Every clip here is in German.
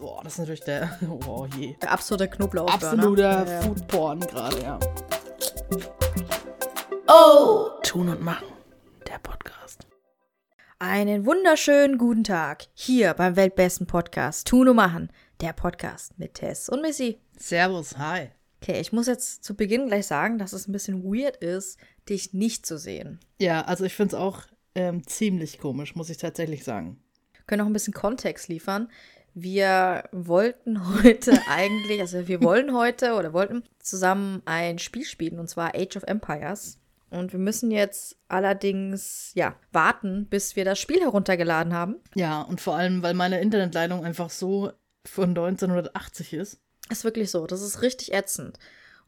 Boah, das ist natürlich der. Oh je. Der absolute Knoblauch. Absoluter Ja, ja. Foodporn gerade, ja. Oh! Tun und machen. Der Podcast. Einen wunderschönen guten Tag hier beim weltbesten Podcast Tun und Machen, der Podcast mit Tess und Missy. Servus, hi. Okay, ich muss jetzt zu Beginn gleich sagen, dass es ein bisschen weird ist, dich nicht zu sehen. Ja, also ich finde es auch ähm, ziemlich komisch, muss ich tatsächlich sagen. können auch ein bisschen Kontext liefern. Wir wollten heute eigentlich, also wir wollen heute oder wollten zusammen ein Spiel spielen und zwar Age of Empires. Und wir müssen jetzt allerdings, ja, warten, bis wir das Spiel heruntergeladen haben. Ja, und vor allem, weil meine Internetleitung einfach so von 1980 ist. Ist wirklich so, das ist richtig ätzend.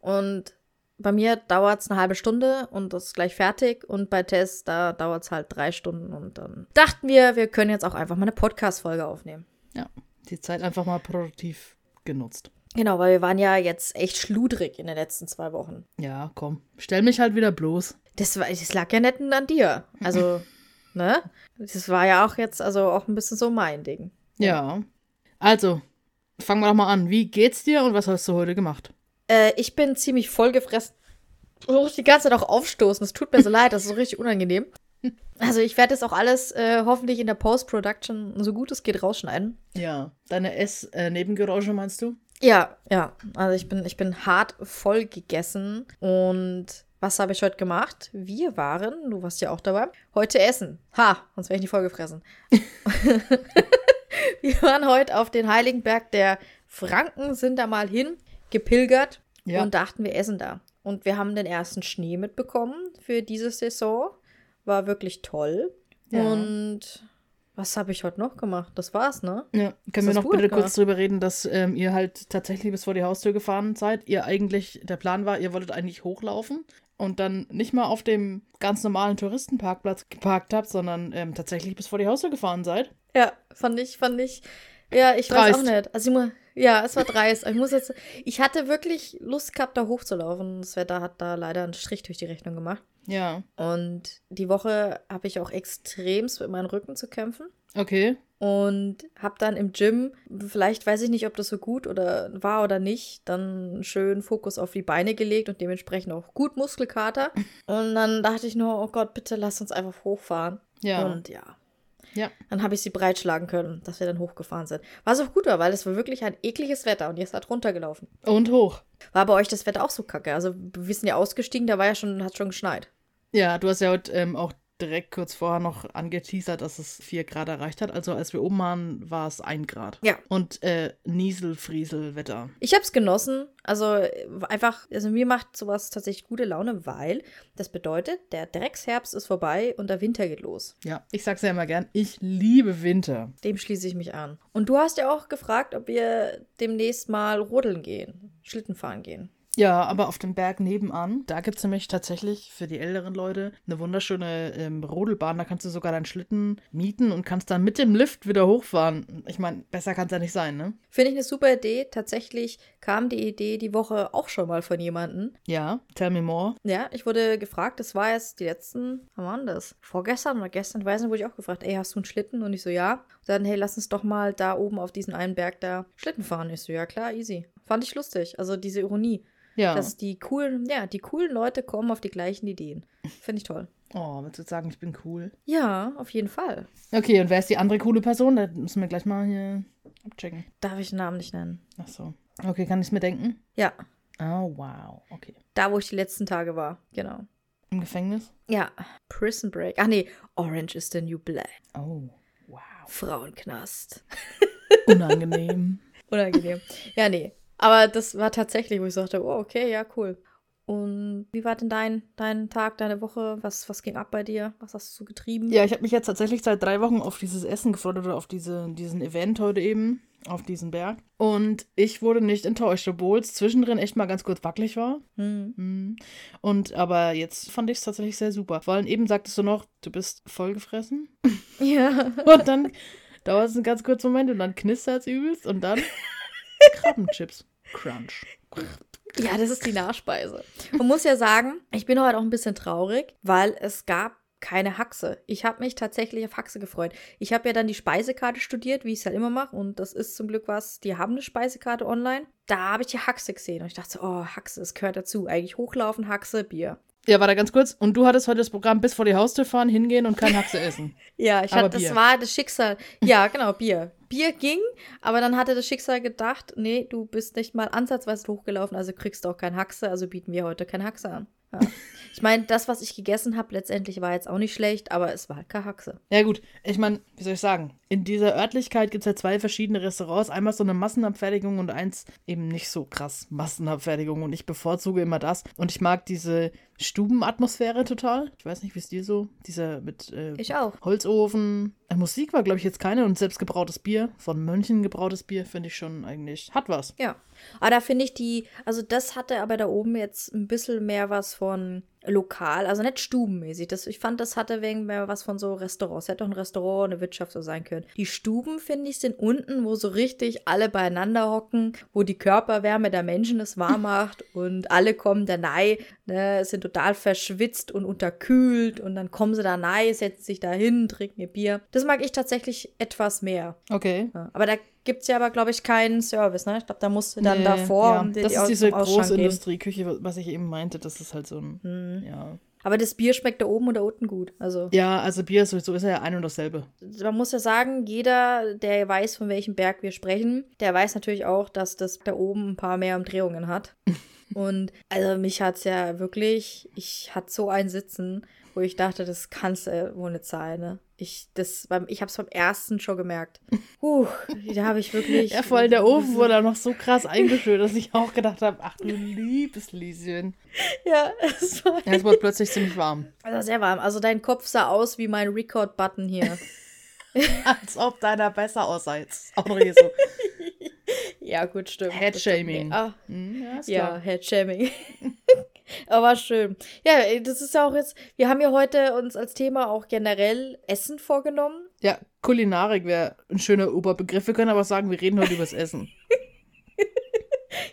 Und bei mir dauert es eine halbe Stunde und das ist gleich fertig. Und bei Tess, da dauert es halt drei Stunden. Und dann dachten wir, wir können jetzt auch einfach mal eine Podcast-Folge aufnehmen. Ja, die Zeit einfach mal produktiv genutzt. Genau, weil wir waren ja jetzt echt schludrig in den letzten zwei Wochen. Ja, komm. Stell mich halt wieder bloß. Das, war, das lag ja nicht an dir. Also, ne? Das war ja auch jetzt also auch ein bisschen so mein Ding. Ja. Also, fangen wir doch mal an. Wie geht's dir und was hast du heute gemacht? Äh, ich bin ziemlich vollgefressen. Ich muss die ganze Zeit auch aufstoßen. Es tut mir so leid, das ist so richtig unangenehm. Also ich werde das auch alles äh, hoffentlich in der Post-Production so gut es geht rausschneiden. Ja. Deine Ess-Nebengeräusche meinst du? Ja, ja. Also ich bin, ich bin hart voll gegessen. Und was habe ich heute gemacht? Wir waren, du warst ja auch dabei, heute essen. Ha, sonst wäre ich nicht vollgefressen. Wir waren heute auf den Heiligen Berg der Franken, sind da mal hin, gepilgert Ja. und dachten, wir essen da. Und wir haben den ersten Schnee mitbekommen für diese Saison. War wirklich toll. Ja. Und was habe ich heute noch gemacht? Das war's, ne? Ja, können wir noch bitte gemacht? kurz drüber reden, dass ähm, ihr halt tatsächlich bis vor die Haustür gefahren seid. Ihr eigentlich, der Plan war, ihr wolltet eigentlich hochlaufen und dann nicht mal auf dem ganz normalen Touristenparkplatz geparkt habt, sondern ähm, tatsächlich bis vor die Haustür gefahren seid. Ja, fand ich, fand ich. Ja, ich weiß auch Dreist. nicht. Also ich mu- ja, es war dreist. Ich muss jetzt. Ich hatte wirklich Lust gehabt, da hochzulaufen. Das Wetter hat da leider einen Strich durch die Rechnung gemacht. Ja, Und die Woche habe ich auch extremst mit meinem Rücken zu kämpfen. okay. Und habe dann im Gym, vielleicht weiß ich nicht, ob das so gut oder war oder nicht, dann schönen Fokus auf die Beine gelegt und dementsprechend auch gut Muskelkater. Und dann dachte ich nur, oh Gott, bitte lass uns einfach hochfahren. Ja. Und ja, Ja. dann habe ich sie breitschlagen können, dass wir dann hochgefahren sind. Was auch gut war, weil es war wirklich ein ekliges Wetter und jetzt hat runtergelaufen. Und hoch. War bei euch das Wetter auch so kacke? Also wir sind ja ausgestiegen, da war ja schon, hat schon geschneit. Ja, du hast ja heute ähm, auch direkt kurz vorher noch angeteasert, dass es 4 Grad erreicht hat. Also als wir oben waren, war es 1 Grad. Ja. Und äh, Niesel-Friesel-Wetter. Ich habe es genossen. Also einfach, also mir macht sowas tatsächlich gute Laune, weil das bedeutet, der Drecksherbst ist vorbei und der Winter geht los. Ja, ich sag's ja immer gern, ich liebe Winter. Dem schließe ich mich an. Und du hast ja auch gefragt, ob wir demnächst mal rodeln gehen, Schlitten fahren gehen. Ja, aber auf dem Berg nebenan, da gibt's nämlich tatsächlich für die älteren Leute eine wunderschöne ähm, Rodelbahn. Da kannst du sogar deinen Schlitten mieten und kannst dann mit dem Lift wieder hochfahren. Ich meine, besser kann's ja nicht sein, ne? Finde ich eine super Idee. Tatsächlich kam die Idee die Woche auch schon mal von jemandem. Ja, tell me more. Ja, ich wurde gefragt, das war jetzt die letzten, wann waren das? Vorgestern oder gestern, ich weiß nicht, wurde ich auch gefragt, ey, hast du einen Schlitten? Und ich so, ja. Und dann, hey, lass uns doch mal da oben auf diesen einen Berg da Schlitten fahren. Ich so, ja, klar, easy. Fand ich lustig. Also diese Ironie, Ja. dass die coolen, ja, die coolen Leute kommen auf die gleichen Ideen. Finde ich toll. oh, willst du sagen, ich bin cool? Ja, auf jeden Fall. Okay, und wer ist die andere coole Person? Da müssen wir gleich mal hier abchecken. Darf ich den Namen nicht nennen? Ach so. Okay, kann ich's mir denken? Ja, Oh, wow. Okay. da, wo ich die letzten Tage war. Genau. Im Gefängnis? Ja, Prison Break. Ach nee, Orange is the New Black. Oh, wow. Frauenknast. Unangenehm. Unangenehm. ja, nee. Aber das war tatsächlich, wo ich sagte, oh, okay, ja, cool. Und wie war denn dein, dein Tag, deine Woche? Was, was ging ab bei dir? Was hast du so getrieben? Ja, ich habe mich jetzt tatsächlich seit drei Wochen auf dieses Essen gefreut oder auf diese, diesen Event heute eben, auf diesen Berg. Und ich wurde nicht enttäuscht, obwohl es zwischendrin echt mal ganz kurz wackelig war. Hm. Mhm. Und aber jetzt fand ich es tatsächlich sehr super. Vor allem eben sagtest du noch, du bist vollgefressen. Ja. Und dann dauert es einen ganz kurzen Moment und dann knistert es übelst und dann Krabbenchips. Crunch. Ja, das ist die Nachspeise. Man muss ja sagen, ich bin heute auch ein bisschen traurig, weil es gab keine Haxe. Ich habe mich tatsächlich auf Haxe gefreut. Ich habe ja dann die Speisekarte studiert, wie ich es halt immer mache. Und das ist zum Glück was, die haben eine Speisekarte online. Da habe ich die Haxe gesehen und ich dachte, oh, Haxe, das gehört dazu. Eigentlich hochlaufen, Haxe, Bier. Ja, warte ganz kurz. Und du hattest heute das Programm bis vor die Haustür fahren, hingehen und kein Haxe essen. ja, ich Aber hatte, das war das Schicksal. Ja, genau, Bier. Bier ging, aber dann hatte das Schicksal gedacht, nee, du bist nicht mal ansatzweise hochgelaufen, also kriegst du auch kein Haxe, also bieten wir heute kein Haxe an. Ja. Ich meine, das, was ich gegessen habe, letztendlich war jetzt auch nicht schlecht, aber es war halt keine Haxe. Ja, gut. Ich meine, wie soll ich sagen? In dieser Örtlichkeit gibt es ja zwei verschiedene Restaurants. Einmal so eine Massenabfertigung und eins eben nicht so krass Massenabfertigung. Und ich bevorzuge immer das. Und ich mag diese Stubenatmosphäre total. Ich weiß nicht, wie es dir so? Dieser mit äh, Ich auch. Holzofen. Äh, Musik war, glaube ich, jetzt keine. Und selbstgebrautes Bier, von Mönchen gebrautes Bier, finde ich schon eigentlich, hat was. Ja. Aber da finde ich die, also das hatte aber da oben jetzt ein bisschen mehr was von lokal, also nicht stubenmäßig. Das, ich fand, das hatte wegen mehr was von so Restaurants. Hätte auch ein Restaurant, eine Wirtschaft so sein können. Die Stuben, finde ich, sind unten, wo so richtig alle beieinander hocken, wo die Körperwärme der Menschen es warm macht und alle kommen da rein, ne, sind total verschwitzt und unterkühlt und dann kommen sie da rein, setzen sich da hin, trinken ihr Bier. Das mag ich tatsächlich etwas mehr. Okay. Ja, aber da gibt es ja aber, glaube ich, keinen Service, ne? Ich glaube, da musst du dann Nee, davor ja. dir Das ist diese geben. Industrieküche, was ich eben meinte. Das ist halt so ein. Hm. Ja. Aber das Bier schmeckt da oben und da unten gut. Also Ja, also Bier ist sowieso ist ja ein und dasselbe. man muss ja sagen, jeder, der weiß, von welchem Berg wir sprechen, der weiß natürlich auch, dass das da oben ein paar mehr Umdrehungen hat. und also mich hat's ja wirklich, ich hatte so ein Sitzen, wo ich dachte, das kannst du wohl nicht sein, ne? Ich, das, beim, ich hab's beim ersten schon gemerkt. Huch, da habe ich wirklich. Ja, vor allem der Ofen wurde auch noch so krass eingeschüttet, dass ich auch gedacht habe, ach du liebes Lieschen. Ja, es war Ja, es wurde plötzlich ziemlich warm. also sehr warm. Also dein Kopf sah aus wie mein Record-Button hier. Als ob deiner besser aussah jetzt. Auch noch hier so. ja, gut, stimmt. Headshaming. Ah, Hm, ja, Ja. Headshaming. Aber schön. Ja, das ist ja auch jetzt, wir haben ja heute uns als Thema auch generell Essen vorgenommen. Ja, Kulinarik wäre ein schöner Oberbegriff. Wir können aber sagen, wir reden heute übers Essen.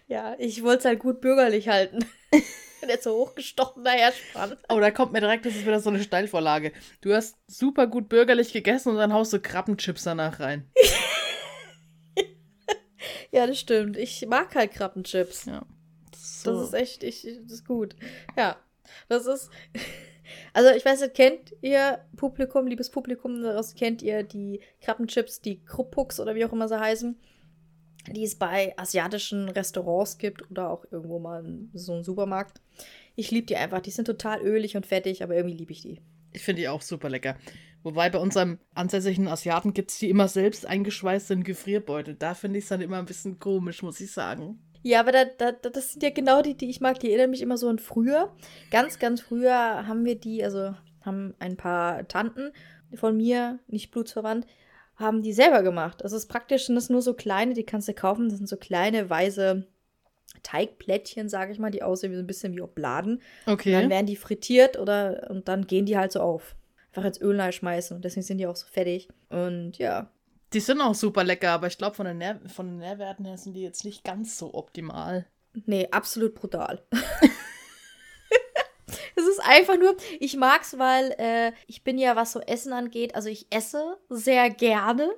Ja, ich wollte es halt gut bürgerlich halten. Wenn jetzt so hochgestochen daher spann. Oh, da kommt mir direkt, das ist wieder so eine Steilvorlage. Du hast super gut bürgerlich gegessen und dann haust du Krabbenchips danach rein. Ja, das stimmt. Ich mag halt Krabbenchips. Ja. Das ist echt, ich, das ist gut. Ja, das ist. Also, ich weiß nicht, kennt ihr Publikum, liebes Publikum daraus, kennt ihr die Krabbenchips, die Kruppucks oder wie auch immer sie heißen, die es bei asiatischen Restaurants gibt oder auch irgendwo mal in so einem Supermarkt? Ich liebe die einfach. Die sind total ölig und fettig, aber irgendwie liebe ich die. Ich finde die auch super lecker. Wobei bei unserem ansässigen Asiaten gibt es die immer selbst eingeschweißt in Gefrierbeutel. Da finde ich es dann immer ein bisschen komisch, muss ich sagen. Ja, aber da, da, da- das sind ja genau die, die ich mag. Die erinnern mich immer so an früher. Ganz, ganz früher haben wir die, also haben ein paar Tanten von mir, nicht blutsverwandt, haben die selber gemacht. Das ist praktisch, sind das nur so kleine, die kannst du kaufen. Das sind so kleine, weiße Teigplättchen, sage ich mal, die aussehen wie so ein bisschen wie Obladen. Okay. Und dann werden die frittiert oder und dann gehen die halt so auf. Einfach ins Öl schmeißen und deswegen sind die auch so fettig. Und ja, Die sind auch super lecker, aber ich glaube, von, den Nähr- von den Nährwerten her sind die jetzt nicht ganz so optimal. Nee, absolut brutal. Es ist einfach nur, ich mag's, weil äh, ich bin ja, was so Essen angeht, also ich esse sehr gerne.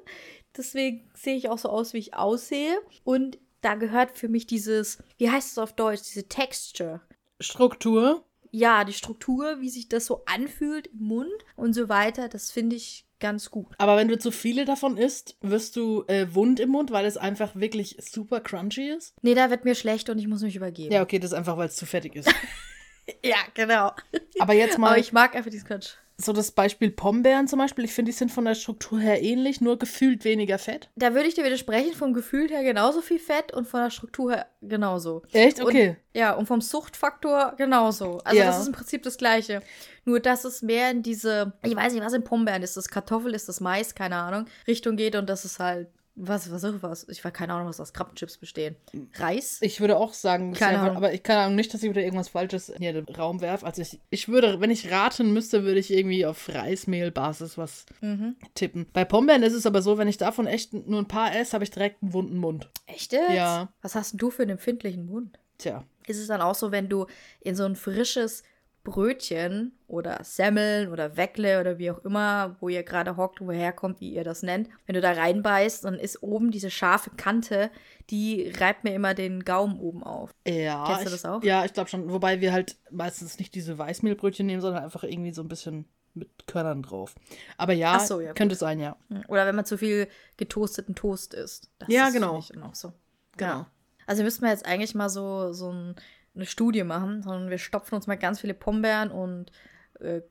Deswegen sehe ich auch so aus, wie ich aussehe. Und da gehört für mich dieses, wie heißt es auf Deutsch, diese Texture. Struktur. Ja, die Struktur, wie sich das so anfühlt im Mund und so weiter, das finde ich ganz gut. Aber wenn du zu viele davon isst, wirst du äh, wund im Mund, weil es einfach wirklich super crunchy ist. Nee, da wird mir schlecht und ich muss mich übergeben. Ja, okay, das ist einfach, weil es zu fettig ist. ja genau. Aber jetzt mal Aber ich mag einfach diesen Quatsch. So das Beispiel Pombeeren zum Beispiel. Ich finde, die sind von der Struktur her ähnlich, nur gefühlt weniger Fett. Da würde ich dir widersprechen, vom Gefühl her genauso viel Fett und von der Struktur her genauso. Echt? Okay. Und, ja, und vom Suchtfaktor genauso. Also Ja. das ist im Prinzip das Gleiche. Nur, dass es mehr in diese, ich weiß nicht, was in Pombeeren ist, das Kartoffel, ist das Mais, keine Ahnung, Richtung geht und das ist halt, was, was, was, ich weiß keine Ahnung, was aus Krabbenchips bestehen. Reis? Ich würde auch sagen, Keine Ahnung. aber ich kann Ahnung nicht, dass ich wieder irgendwas Falsches in den Raum werfe. Also ich, ich würde, wenn ich raten müsste, würde ich irgendwie auf Reismehlbasis was Mhm. tippen. Bei Pombeeren ist es aber so, wenn ich davon echt nur ein paar esse, habe ich direkt einen wunden Mund. Echt jetzt? Ja. Was hast denn du für einen empfindlichen Mund? Tja. Ist es dann auch so, wenn du in so ein frisches Brötchen oder Semmeln oder Weckle oder wie auch immer, wo ihr gerade hockt, woher kommt, wie ihr das nennt. Wenn du da reinbeißt, dann ist oben diese scharfe Kante, die reibt mir immer den Gaumen oben auf. Ja. Kennst du ich, das auch? Ja, ich glaube schon. Wobei wir halt meistens nicht diese Weißmehlbrötchen nehmen, sondern einfach irgendwie so ein bisschen mit Körnern drauf. Aber ja, so, ja, könnte sein, ja. Oder wenn man zu viel getoasteten Toast isst. Das Ja, ist, genau. auch so. Genau. Also müssten wir jetzt eigentlich mal so, so ein, eine Studie machen, sondern wir stopfen uns mal ganz viele Pombeeren und äh,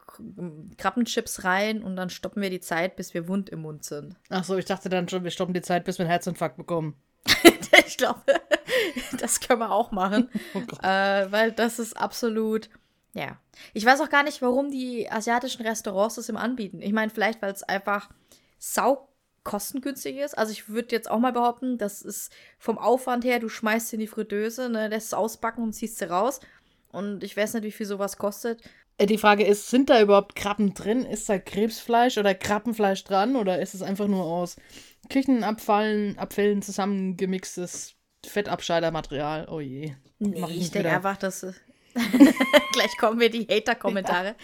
Krabbenchips rein und dann stoppen wir die Zeit, bis wir wund im Mund sind. Ach so, ich dachte dann schon, wir stoppen die Zeit, bis wir einen Herzinfarkt bekommen. ich glaube, das können wir auch machen, Oh äh, weil das ist absolut. Ja. Ich weiß auch gar nicht, warum die asiatischen Restaurants das im anbieten. Ich meine, vielleicht, weil es einfach sau kostengünstig ist. Also ich würde jetzt auch mal behaupten, das ist vom Aufwand her, du schmeißt sie in die Fritteuse, ne, lässt es ausbacken und ziehst sie raus. Und ich weiß nicht, wie viel sowas kostet. Äh, Die Frage ist, sind da überhaupt Krabben drin? Ist da Krebsfleisch oder Krabbenfleisch dran? Oder ist es einfach nur aus Küchenabfallen, Abfällen zusammengemixtes Fettabscheidermaterial? Oh je. Nee, ich denke einfach, dass. Gleich kommen wir die Hater-Kommentare.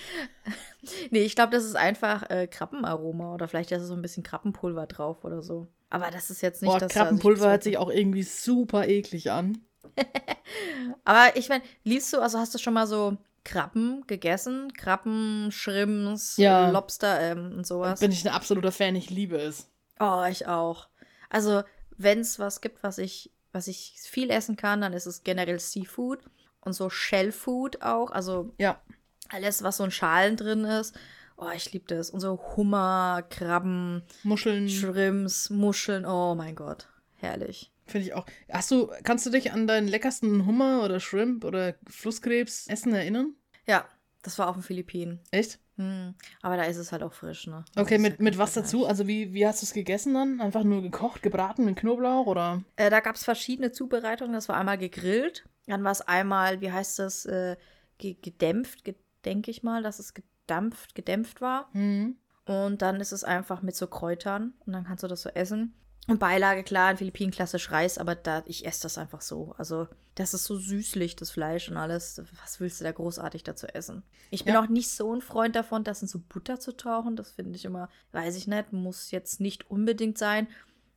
nee, ich glaube, das ist einfach äh, Krabbenaroma oder vielleicht ist so ein bisschen Krabbenpulver drauf oder so. Aber das ist jetzt nicht Boah, das. Krabbenpulver also hört sich auch irgendwie super eklig an. Aber ich meine, liebst du, also hast du schon mal so Krabben gegessen? Krabben, Shrimps, Ja. Lobster ähm, und sowas? Bin ich ein absoluter Fan, ich liebe es. Oh, ich auch. Also, wenn es was gibt, was ich, was ich viel essen kann, dann ist es generell Seafood und so Shellfood auch. Also Ja. alles, was so in Schalen drin ist. Oh, ich liebe das. Und so Hummer, Krabben, Muscheln Shrimps, Muscheln. Oh mein Gott. Herrlich. finde ich auch. Hast du, kannst du dich an deinen leckersten Hummer oder Shrimp oder Flusskrebs essen erinnern? Ja, das war auf den Philippinen. Echt? Hm. Aber da ist es halt auch frisch, ne? Das Okay, mit, mit was dazu? Also wie, wie hast du es gegessen dann? Einfach nur gekocht, gebraten mit Knoblauch oder? Äh, da gab es verschiedene Zubereitungen. Das war einmal gegrillt, dann war es einmal, wie heißt das, äh, ge gedämpft, denke ich mal, dass es gedampft, gedämpft war. Mhm. Und dann ist es einfach mit so Kräutern und dann kannst du das so essen. Und Beilage, klar, in Philippinen klassisch Reis, aber da, ich esse das einfach so. Also, das ist so süßlich, das Fleisch und alles. Was willst du da großartig dazu essen? Ich bin Ja. auch nicht so ein Freund davon, das in so Butter zu tauchen. Das finde ich immer, weiß ich nicht, muss jetzt nicht unbedingt sein.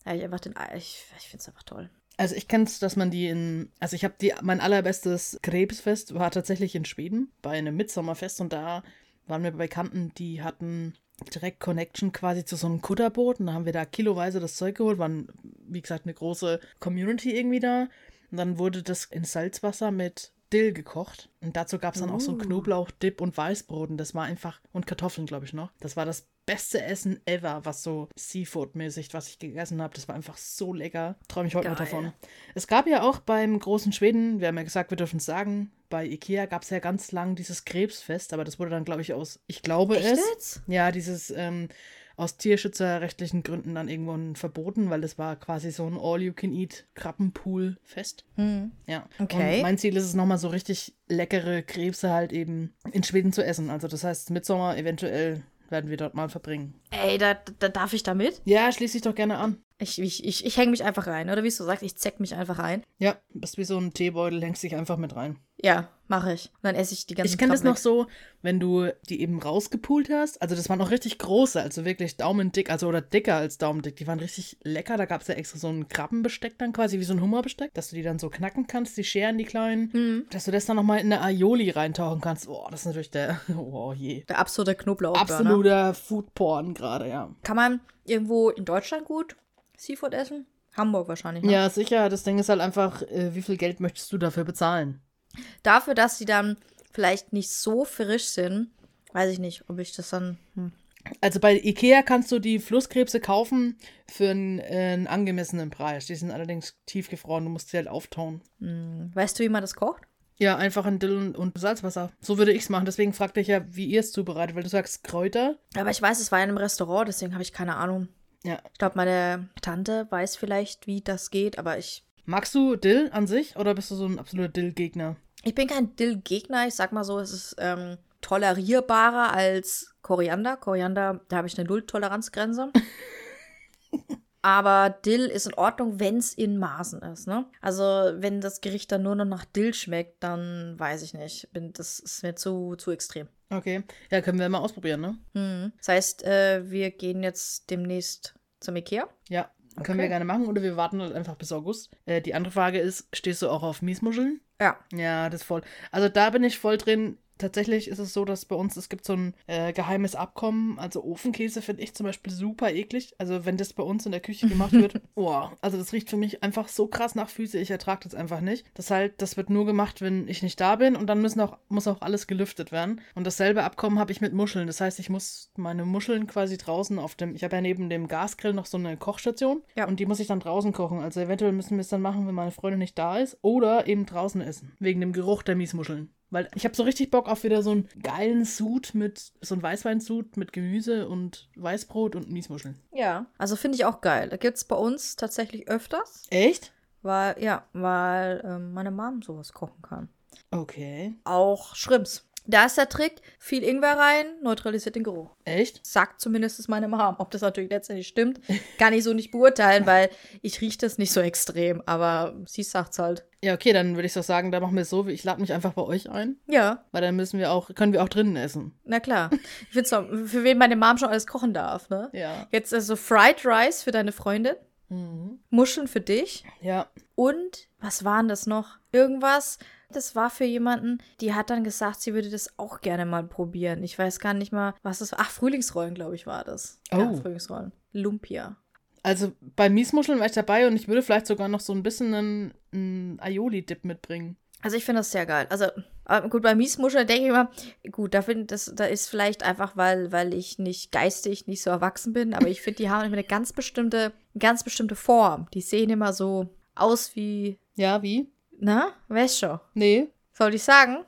Ich einfach den, ich, ich finde es einfach toll. Also ich kenne es, dass man die in, also ich habe die, mein allerbestes Krebsfest war tatsächlich in Schweden bei einem Mitsommerfest und da waren wir bei Bekannten, die hatten direkt Connection quasi zu so einem Kutterboot und da haben wir da kiloweise das Zeug geholt, waren wie gesagt eine große Community irgendwie da und dann wurde das in Salzwasser mit Dill gekocht und dazu gab es dann auch so Uh. Knoblauch-Dip und Weißbrot und das war einfach, und Kartoffeln glaube ich noch, das war das beste Essen ever, was so Seafood-mäßig, was ich gegessen habe, das war einfach so lecker, träume ich heute noch Geil. davon. Es gab ja auch beim großen Schweden, wir haben ja gesagt, wir dürfen es sagen, bei Ikea gab es ja ganz lang dieses Krebsfest, aber das wurde dann, glaube ich, aus, ich glaube Echt es, jetzt? ja, dieses ähm, aus tierschutzerrechtlichen Gründen dann irgendwann verboten, weil das war quasi so ein All-You-Can-Eat-Krabbenpool-Fest. Hm. Ja. Okay. Und mein Ziel ist es nochmal so richtig leckere Krebse halt eben in Schweden zu essen. Also das heißt, Mitsommer eventuell werden wir dort mal verbringen. Ey, da, da darf ich da mit? Ja, schließe ich doch gerne an. Ich, ich, ich, ich hänge mich einfach rein. Oder wie du sagst, ich zeck mich einfach ein. Ja, bist wie so ein Teebeutel, hängst dich einfach mit rein. Ja, mache ich. Und dann esse ich die ganzen Ich kenne das noch so, wenn du die eben rausgepult hast. Also das waren auch richtig große, also wirklich daumendick, also oder dicker als daumendick. Die waren richtig lecker. Da gab es ja extra so ein Krabbenbesteck dann quasi, wie so ein Hummerbesteck, dass du die dann so knacken kannst, die Scheren, die kleinen. Mhm. Dass du das dann nochmal in eine Aioli reintauchen kannst. Oh, das ist natürlich der, oh je. Der absolute Knoblauch. Absoluter Foodporn gerade, ja. Kann man irgendwo in Deutschland gut Seafood essen? Hamburg wahrscheinlich. Ne? Ja, sicher. Das Ding ist halt einfach, äh, wie viel Geld möchtest du dafür bezahlen? Dafür, dass sie dann vielleicht nicht so frisch sind, weiß ich nicht, ob ich das dann. Hm. Also bei Ikea kannst du die Flusskrebse kaufen für einen, äh, einen angemessenen Preis. Die sind allerdings tiefgefroren, du musst sie halt auftauen. Hm. Weißt du, wie man das kocht? Ja, einfach in Dill und- Salzwasser. So würde ich es machen. Deswegen fragte ich ja, wie ihr es zubereitet, weil du sagst Kräuter. Aber ich weiß, es war in einem Restaurant, deswegen habe ich keine Ahnung. Ja. Ich glaube, meine Tante weiß vielleicht, wie das geht, aber ich. Magst du Dill an sich oder bist du so ein absoluter Dill-Gegner? Ich bin kein Dill-Gegner. Ich sag mal so, es ist ähm, tolerierbarer als Koriander. Koriander, da habe ich eine Null-Toleranzgrenze. Aber Dill ist in Ordnung, wenn es in Maßen ist, ne? Also, wenn das Gericht dann nur noch nach Dill schmeckt, dann weiß ich nicht. Bin, das ist mir zu, zu extrem. Okay. Ja, können wir mal ausprobieren, ne? Mhm. Das heißt, äh, wir gehen jetzt demnächst zum Ikea. Ja, können wir gerne machen oder wir warten halt einfach bis August. Äh, die andere Frage ist, stehst du auch auf Miesmuscheln? Ja. Ja, das ist voll. Also da bin ich voll drin. Tatsächlich ist es so, dass bei uns, es gibt so ein äh, geheimes Abkommen. Also Ofenkäse finde ich zum Beispiel super eklig. Also wenn das bei uns in der Küche gemacht wird, oh, also das riecht für mich einfach so krass nach Füße. Ich ertrage das einfach nicht. Das halt, das wird nur gemacht, wenn ich nicht da bin und dann müssen auch, muss auch alles gelüftet werden. Und dasselbe Abkommen habe ich mit Muscheln. Das heißt, ich muss meine Muscheln quasi draußen auf dem, ich habe ja neben dem Gasgrill noch so eine Kochstation Ja. und die muss ich dann draußen kochen. Also eventuell müssen wir es dann machen, wenn meine Freundin nicht da ist oder eben draußen essen. Wegen dem Geruch der Miesmuscheln. Weil ich habe so richtig Bock auf wieder so einen geilen Sud mit, so einen Weißweinsud mit Gemüse und Weißbrot und Miesmuscheln. Ja. Also finde ich auch geil. Da gibt es bei uns tatsächlich öfters, Echt? weil, ja, weil ähm, meine Mom sowas kochen kann. Okay. Auch Shrimps. Da ist der Trick, viel Ingwer rein, neutralisiert den Geruch. Echt? Sagt zumindest meine Mom. Ob das natürlich letztendlich stimmt, kann ich so nicht beurteilen, weil ich rieche das nicht so extrem, aber sie sagt's halt. Ja, okay, dann würde ich doch sagen, da machen wir es so, ich lade mich einfach bei euch ein, Ja, weil dann müssen wir auch, können wir auch drinnen essen. na klar. Ich find's doch, für wen meine Mom schon alles kochen darf, ne? Ja. Jetzt also Fried Rice für deine Freundin, Mhm. Muscheln für dich Ja. und was waren das noch? Irgendwas. Das war für jemanden, die hat dann gesagt, sie würde das auch gerne mal probieren. Ich weiß gar nicht mal, was das war. Ach, Frühlingsrollen, glaube ich, war das. Ja, Oh. Frühlingsrollen. Lumpia. Also bei Miesmuscheln war ich dabei und ich würde vielleicht sogar noch so ein bisschen einen, einen Aioli-Dip mitbringen. Also ich finde das sehr geil. Also aber gut, bei Miesmuscheln denke ich immer, gut, da, find, das, da ist vielleicht einfach, weil, weil ich nicht geistig nicht so erwachsen bin, aber ich finde, die haben immer eine ganz bestimmte, ganz bestimmte Form. Die sehen immer so aus wie, Ja, wie? Na, weißt schon. Nee. Soll ich sagen?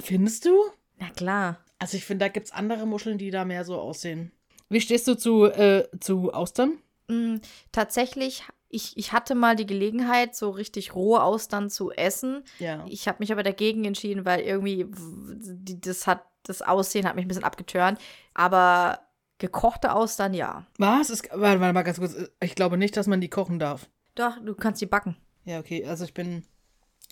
Findest du? Na klar. Also ich finde, da gibt es andere Muscheln, die da mehr so aussehen. Wie stehst du zu, äh, zu Austern? Mm, tatsächlich, ich, ich hatte mal die Gelegenheit, so richtig rohe Austern zu essen. Ja. Ich habe mich aber dagegen entschieden, weil irgendwie das hat das Aussehen hat mich ein bisschen abgeturnt. Aber gekochte Austern, ja. Was? Es, warte, warte mal ganz kurz. Ich glaube nicht, dass man die kochen darf. Doch, du kannst die backen. Ja, okay. Also ich bin.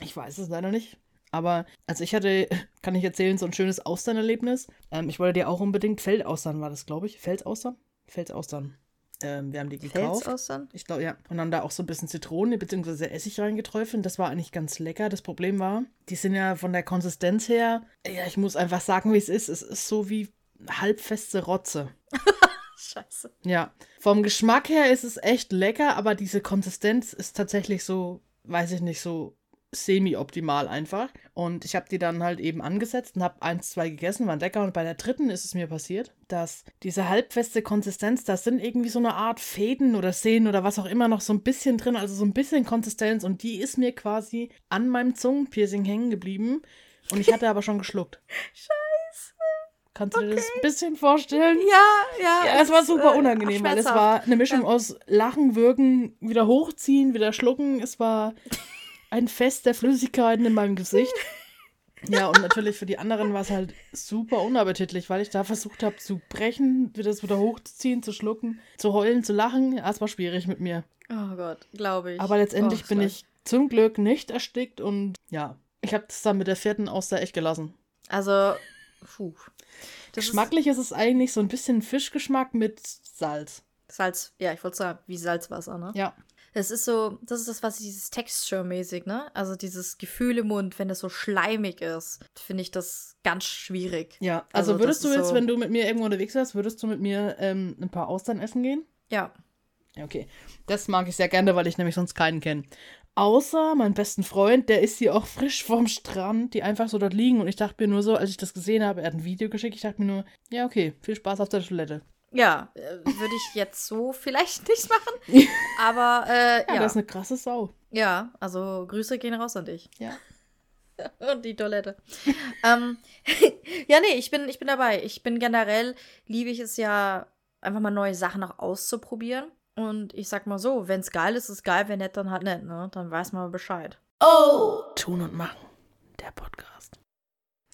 Ich weiß es leider nicht. Aber, also ich hatte, kann ich erzählen, so ein schönes Austernerlebnis. Ähm, ich wollte dir auch unbedingt Feldaustern, war das, glaube ich. Felsaustern? Felsaustern. Ähm, wir haben die gekauft. Felsaustern? Ich glaube, ja. Und dann da auch so ein bisschen Zitrone bzw. Essig reingeträufelt. Das war eigentlich ganz lecker. Das Problem war, die sind ja von der Konsistenz her, ja, ich muss einfach sagen, wie es ist. Es ist so wie halbfeste Rotze. Scheiße. Ja. Vom Geschmack her ist es echt lecker, aber diese Konsistenz ist tatsächlich so, weiß ich nicht, so semi-optimal einfach. Und ich habe die dann halt eben angesetzt und habe eins, zwei gegessen, waren lecker. Und bei der dritten ist es mir passiert, dass diese halbfeste Konsistenz, da sind irgendwie so eine Art Fäden oder Sehnen oder was auch immer noch so ein bisschen drin, also so ein bisschen Konsistenz. Und die ist mir quasi an meinem Zungenpiercing hängen geblieben. Und ich hatte aber schon geschluckt. Scheiße. Kannst du dir das ein bisschen vorstellen? Ja, ja. Ja, es war super äh, unangenehm, weil es war eine Mischung aus Lachen, Würgen, wieder hochziehen, wieder schlucken. Es war ein Fest der Flüssigkeiten in meinem Gesicht. Ja, und natürlich für die anderen war es halt super unappetitlich, weil ich da versucht habe zu brechen, wieder das wieder hochzuziehen, zu schlucken, zu heulen, zu lachen. Ja, es war schwierig mit mir. Oh Gott, glaube ich. Aber letztendlich Oh, bin das ich zum Glück nicht erstickt und ja, ich habe das dann mit der vierten Auster echt gelassen. Also, puh. Das Geschmacklich ist es eigentlich so ein bisschen Fischgeschmack mit Salz. Ist Salz, ja, ich wollte sagen, wie Salzwasser, ne? Ja. Das ist so, das ist das, was dieses Texture-mäßig, ne? Also dieses Gefühl im Mund, wenn das so schleimig ist, finde ich das ganz schwierig. Ja, also, Also, würdest du ist jetzt, so- wenn du mit mir irgendwo unterwegs wärst, würdest du mit mir ähm, ein paar Austern essen gehen? Ja. Ja, okay. Das mag ich sehr gerne, weil ich nämlich sonst keinen kenne. Außer meinen besten Freund, der ist hier auch frisch vom Strand, die einfach so dort liegen. Und ich dachte mir nur so, als ich das gesehen habe, er hat ein Video geschickt, ich dachte mir nur, ja, okay, viel Spaß auf der Toilette. Ja, äh, würde ich jetzt so vielleicht nicht machen. Aber äh, Ja, ja. das ist eine krasse Sau. ja, also Grüße gehen raus an dich. Ja. Und die Toilette. ähm, ja, nee, ich bin, ich bin dabei. Ich bin generell, liebe ich es ja, einfach mal neue Sachen auch auszuprobieren. Und ich sag mal so, wenn es geil ist, ist geil, wenn nicht, dann halt nicht, ne? Dann weiß man Bescheid. Oh! Tun und machen. Der Podcast.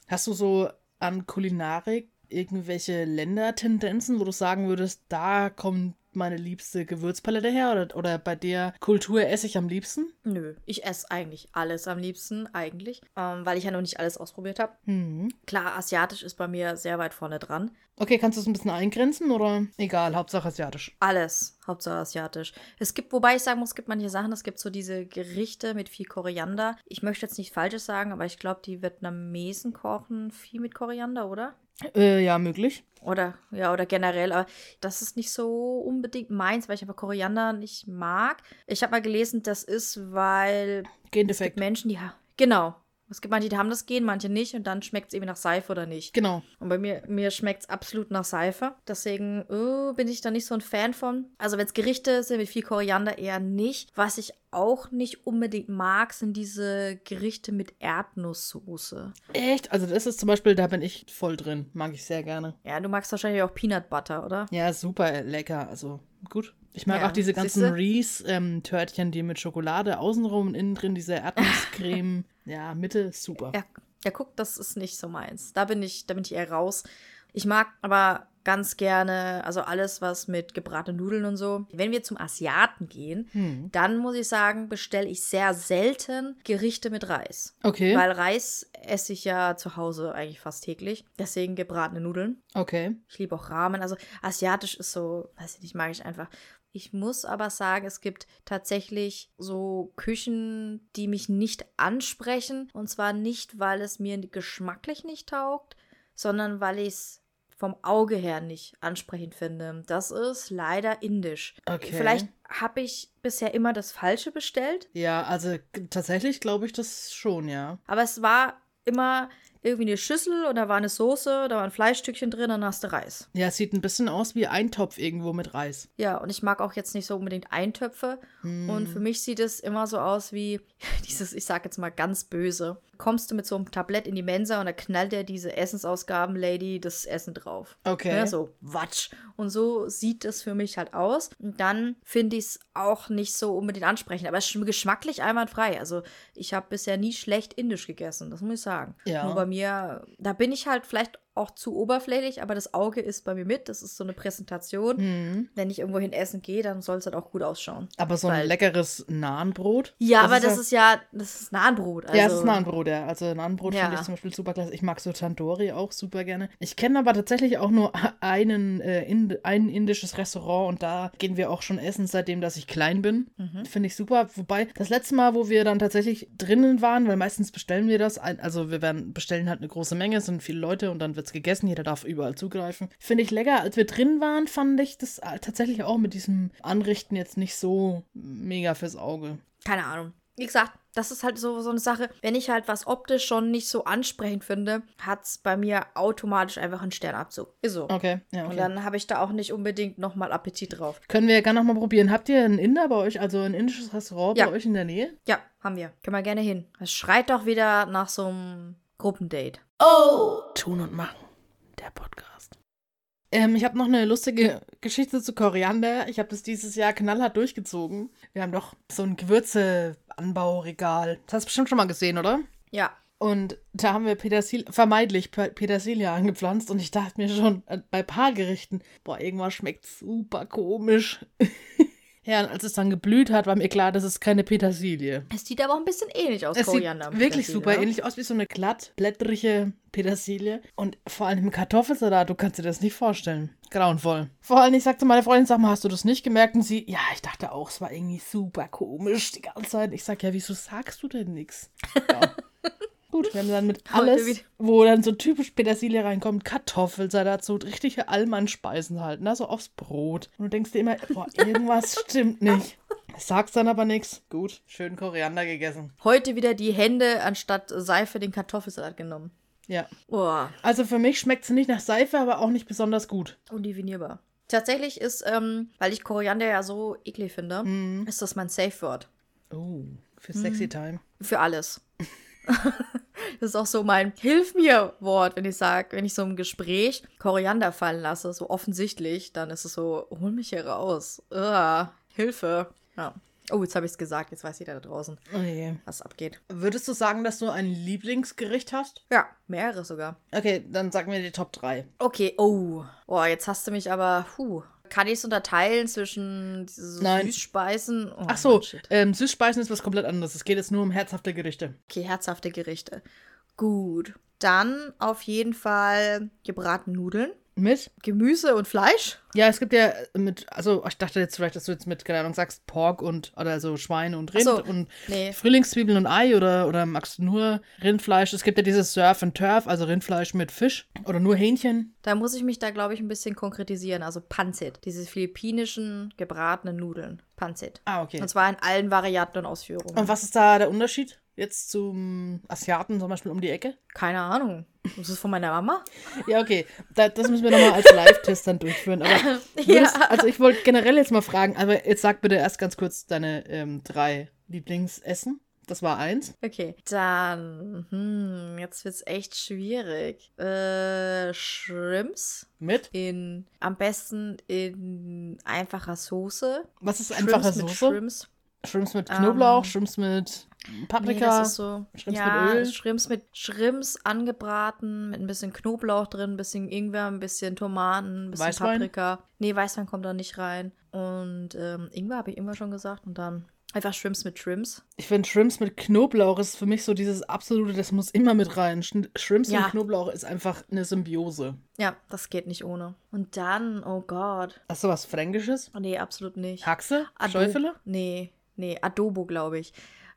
Hast du so an Kulinarik irgendwelche Ländertendenzen, wo du sagen würdest, da kommen meine liebste Gewürzpalette her? Oder, oder bei der Kultur esse ich am liebsten? Nö, ich esse eigentlich alles am liebsten, eigentlich, ähm, weil ich ja noch nicht alles ausprobiert habe. Mhm. Klar, asiatisch ist bei mir sehr weit vorne dran. Okay, kannst du es ein bisschen eingrenzen oder egal, Hauptsache asiatisch? Alles, Hauptsache asiatisch. Es gibt, wobei ich sagen muss, es gibt manche Sachen, es gibt so diese Gerichte mit viel Koriander. Ich möchte jetzt nicht Falsches sagen, aber ich glaube, die Vietnamesen kochen viel mit Koriander, oder? Äh, ja, möglich. Oder, ja, oder generell, aber das ist nicht so unbedingt meins, weil ich aber Koriander nicht mag. Ich habe mal gelesen, das ist, weil es gibt. Menschen, die, genau. Es gibt manche, die haben das Gen, manche nicht und dann schmeckt es irgendwie nach Seife oder nicht. Genau. Und bei mir, mir schmeckt es absolut nach Seife. Deswegen äh, bin ich da nicht so ein Fan von. Also wenn es Gerichte sind mit viel Koriander, eher nicht. Was ich auch nicht unbedingt mag, sind diese Gerichte mit Erdnusssoße. Echt? Also das ist zum Beispiel, da bin ich voll drin. Mag ich sehr gerne. Ja, du magst wahrscheinlich auch Peanut Butter, oder? Ja, super lecker. Also gut. Ich mag Ja, auch diese ganzen? Reese-Törtchen, die mit Schokolade außenrum und innen drin diese Erdnusscreme. ja, Mitte, super. Ja, ja, guck, das ist nicht so meins. Da bin ich, da bin ich eher raus. Ich mag aber ganz gerne, also alles, was mit gebratenen Nudeln und so. Wenn wir zum Asiaten gehen, Hm. dann muss ich sagen, bestelle ich sehr selten Gerichte mit Reis. Okay. Weil Reis esse ich ja zu Hause eigentlich fast täglich. Deswegen gebratene Nudeln. Okay. Ich liebe auch Ramen. Also asiatisch ist so, weiß ich nicht, mag ich einfach. Ich muss aber sagen, es gibt tatsächlich so Küchen, die mich nicht ansprechen. Und zwar nicht, weil es mir geschmacklich nicht taugt, sondern weil ich es vom Auge her nicht ansprechend finde. Das ist leider indisch. Okay. Vielleicht habe ich bisher immer das Falsche bestellt, Ja, also tatsächlich glaube ich das schon, ja. aber es war immer irgendwie eine Schüssel und da war eine Soße, da war ein Fleischstückchen drin, dann hast du Reis. Ja, es sieht ein bisschen aus wie ein Topf irgendwo mit Reis. Ja, und ich mag auch jetzt nicht so unbedingt Eintöpfe. Und für mich sieht es immer so aus wie dieses, ich sag jetzt mal ganz böse. Kommst du mit so einem Tablett in die Mensa und da knallt dir diese Essensausgaben-Lady das Essen drauf. Okay. Ja, so Watsch. Und so sieht es für mich halt aus. Und dann finde ich es auch nicht so unbedingt ansprechend. Aber es ist geschmacklich einwandfrei. Also ich habe bisher nie schlecht indisch gegessen, das muss ich sagen. Ja. Nur bei mir, da bin ich halt vielleicht auch zu oberflächlich, aber das Auge ist bei mir mit. Das ist so eine Präsentation. Mhm. Wenn ich irgendwo hin essen gehe, dann soll es halt auch gut ausschauen. Aber so ein leckeres Nahenbrot. Ja, aber das ja- ist ja, das ist Nahenbrot. Also, ja, es ist Nahenbrot, ja. Also Nahenbrot Ja. finde ich zum Beispiel super klasse. Ich mag so Tandoori auch super gerne. Ich kenne aber tatsächlich auch nur einen, äh, Ind ein indisches Restaurant und da gehen wir auch schon essen, seitdem dass ich klein bin. Mhm. Finde ich super. Wobei, das letzte Mal, wo wir dann tatsächlich drinnen waren, weil meistens bestellen wir das, also wir werden bestellen halt eine große Menge, es sind viele Leute und dann wird es gegessen, jeder darf überall zugreifen. Finde ich lecker. Als wir drin waren, fand ich das äh, tatsächlich auch mit diesem Anrichten jetzt nicht so mega fürs Auge. Keine Ahnung. Wie gesagt, das ist halt so, so eine Sache. Wenn ich halt was optisch schon nicht so ansprechend finde, hat es bei mir automatisch einfach einen Sternabzug. Ist so. Okay, ja, okay. Und dann habe ich da auch nicht unbedingt nochmal Appetit drauf. Können wir ja gerne nochmal probieren. Habt ihr einen Inder bei euch, also ein indisches Restaurant Ja. bei euch in der Nähe? Ja, haben wir. Können wir gerne hin. Es schreit doch wieder nach so einem Gruppendate. Oh! Tun und machen. Der Podcast. Ähm, ich habe noch eine lustige Geschichte zu Koriander. Ich habe das dieses Jahr knallhart durchgezogen. Wir haben doch so ein Gewürzeanbauregal. Das hast du bestimmt schon mal gesehen, oder? Ja. Und da haben wir Petersil vermeidlich Pe- Petersilie angepflanzt und ich dachte mir schon äh, bei Paargerichten, boah, irgendwas schmeckt super komisch. ja, und als es dann geblüht hat, war mir klar, das ist keine Petersilie. Es sieht aber auch ein bisschen ähnlich aus, Es Koriander. sieht wirklich super ne? ähnlich aus wie so eine glatt, blättrige Petersilie. Und vor allem im Kartoffelsalat, du kannst dir das nicht vorstellen. Grauenvoll. Vor allem, ich sagte meine Freundin, sag mal, hast du das nicht gemerkt? Und sie, ja, ich dachte auch, es war irgendwie super komisch die ganze Zeit. Ich sag, ja, wieso sagst du denn nichts? Ja. Gut, wir haben dann mit alles, wo dann so typisch Petersilie reinkommt, Kartoffelsalat, so richtige Allmannspeisen halt, ne, so aufs Brot. Und du denkst dir immer, boah, irgendwas stimmt nicht. Sagst dann aber nichts. Gut, schön Koriander gegessen. Heute wieder die Hände anstatt Seife den Kartoffelsalat genommen. Ja. Boah. Also für mich schmeckt sie nicht nach Seife, aber auch nicht besonders gut. Undivinierbar. Tatsächlich ist, ähm, weil ich Koriander ja so eklig finde, Mhm. ist das mein Safe Word. Oh, für Sexy Time. Für alles. das ist auch so mein Hilf mir Wort, wenn ich sage, wenn ich so im Gespräch Koriander fallen lasse, so offensichtlich, dann ist es so, hol mich hier raus. Uah, Hilfe. Ja. Oh, jetzt habe ich es gesagt, jetzt weiß jeder da draußen, Oh je. was abgeht. Würdest du sagen, dass du ein Lieblingsgericht hast? Ja, mehrere sogar. Okay, dann sag mir die Top 3. Okay, oh. Boah, jetzt hast du mich aber, puh. Kann ich es unterteilen zwischen so Nein. Süßspeisen? Oh, Ach so, ähm, Süßspeisen ist was komplett anderes. Es geht jetzt nur um herzhafte Gerichte. Okay, herzhafte Gerichte. Gut. Dann auf jeden Fall gebratene Nudeln, Mit? Gemüse und Fleisch. Ja, es gibt ja mit, also ich dachte jetzt vielleicht, dass du jetzt mit, keine Ahnung, sagst Pork und, oder so Schwein und Rind so, und nee. Frühlingszwiebeln und Ei oder, oder magst du nur Rindfleisch? Es gibt ja dieses Surf and Turf, also Rindfleisch mit Fisch oder nur Hähnchen. Da muss ich mich da, glaube ich, ein bisschen konkretisieren. Also Pancit. Diese philippinischen gebratenen Nudeln. Pancit. Ah, okay. Und zwar in allen Varianten und Ausführungen. Und was ist da der Unterschied jetzt zum Asiaten zum Beispiel um die Ecke? Keine Ahnung. Das ist von meiner Mama. Ja, okay. Da, das müssen wir nochmal als Live-Test dann durchführen. Aber würdest, Ja. also ich wollte generell jetzt mal fragen, aber jetzt sag bitte erst ganz kurz deine ähm, drei Lieblingsessen. Das war eins. Okay, dann, hm, jetzt wird's echt schwierig. Äh, Shrimps Mit? in, am besten in einfacher Soße. Was ist Shrimps einfache mit Soße? Shrimps. Shrimps mit Knoblauch, Ähm, Shrimps mit Paprika. ist so. Shrimps ja, mit Öl. Shrimps mit Shrimps angebraten, mit ein bisschen Knoblauch drin, ein bisschen Ingwer, ein bisschen Tomaten, ein bisschen Weißwein? Paprika. Nee, Weißwein kommt da nicht rein. Und ähm, Ingwer habe ich Ingwer schon gesagt. Und dann einfach Shrimps mit Shrimps. Ich finde Shrimps mit Knoblauch ist für mich so dieses absolute, das muss immer mit rein. Sch- Shrimps Ja. und Knoblauch ist einfach eine Symbiose. Ja, das geht nicht ohne. Und dann, oh Gott. Hast du was Fränkisches? Nee, absolut nicht. Haxe? Schäufele? Nee, nee, Adobo, glaube ich.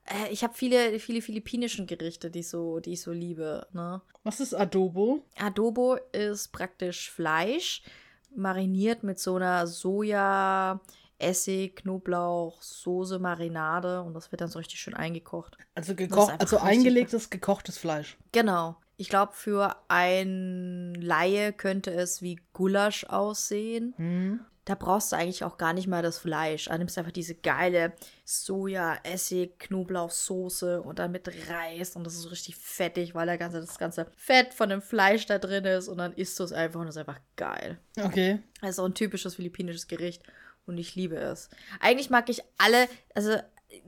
Äh, ich habe viele, viele philippinischen Gerichte, die ich so, die ich so liebe. Ne? Was ist Adobo? Adobo ist praktisch Fleisch, mariniert mit so einer Soja, Essig, Knoblauch, Soße, Marinade und das wird dann so richtig schön eingekocht. Also, gekocht, also eingelegtes, gekochtes Fleisch. Genau. Ich glaube, für ein Laie könnte es wie Gulasch aussehen. Hm. Da brauchst du eigentlich auch gar nicht mal das Fleisch. Du nimmst einfach diese geile Soja, Essig, Knoblauchsoße und dann mit Reis und das ist so richtig fettig, weil der ganze, das ganze Fett von dem Fleisch da drin ist und dann isst du es einfach und das ist einfach geil. Okay. Das ist auch ein typisches philippinisches Gericht und ich liebe es. Eigentlich mag ich alle, also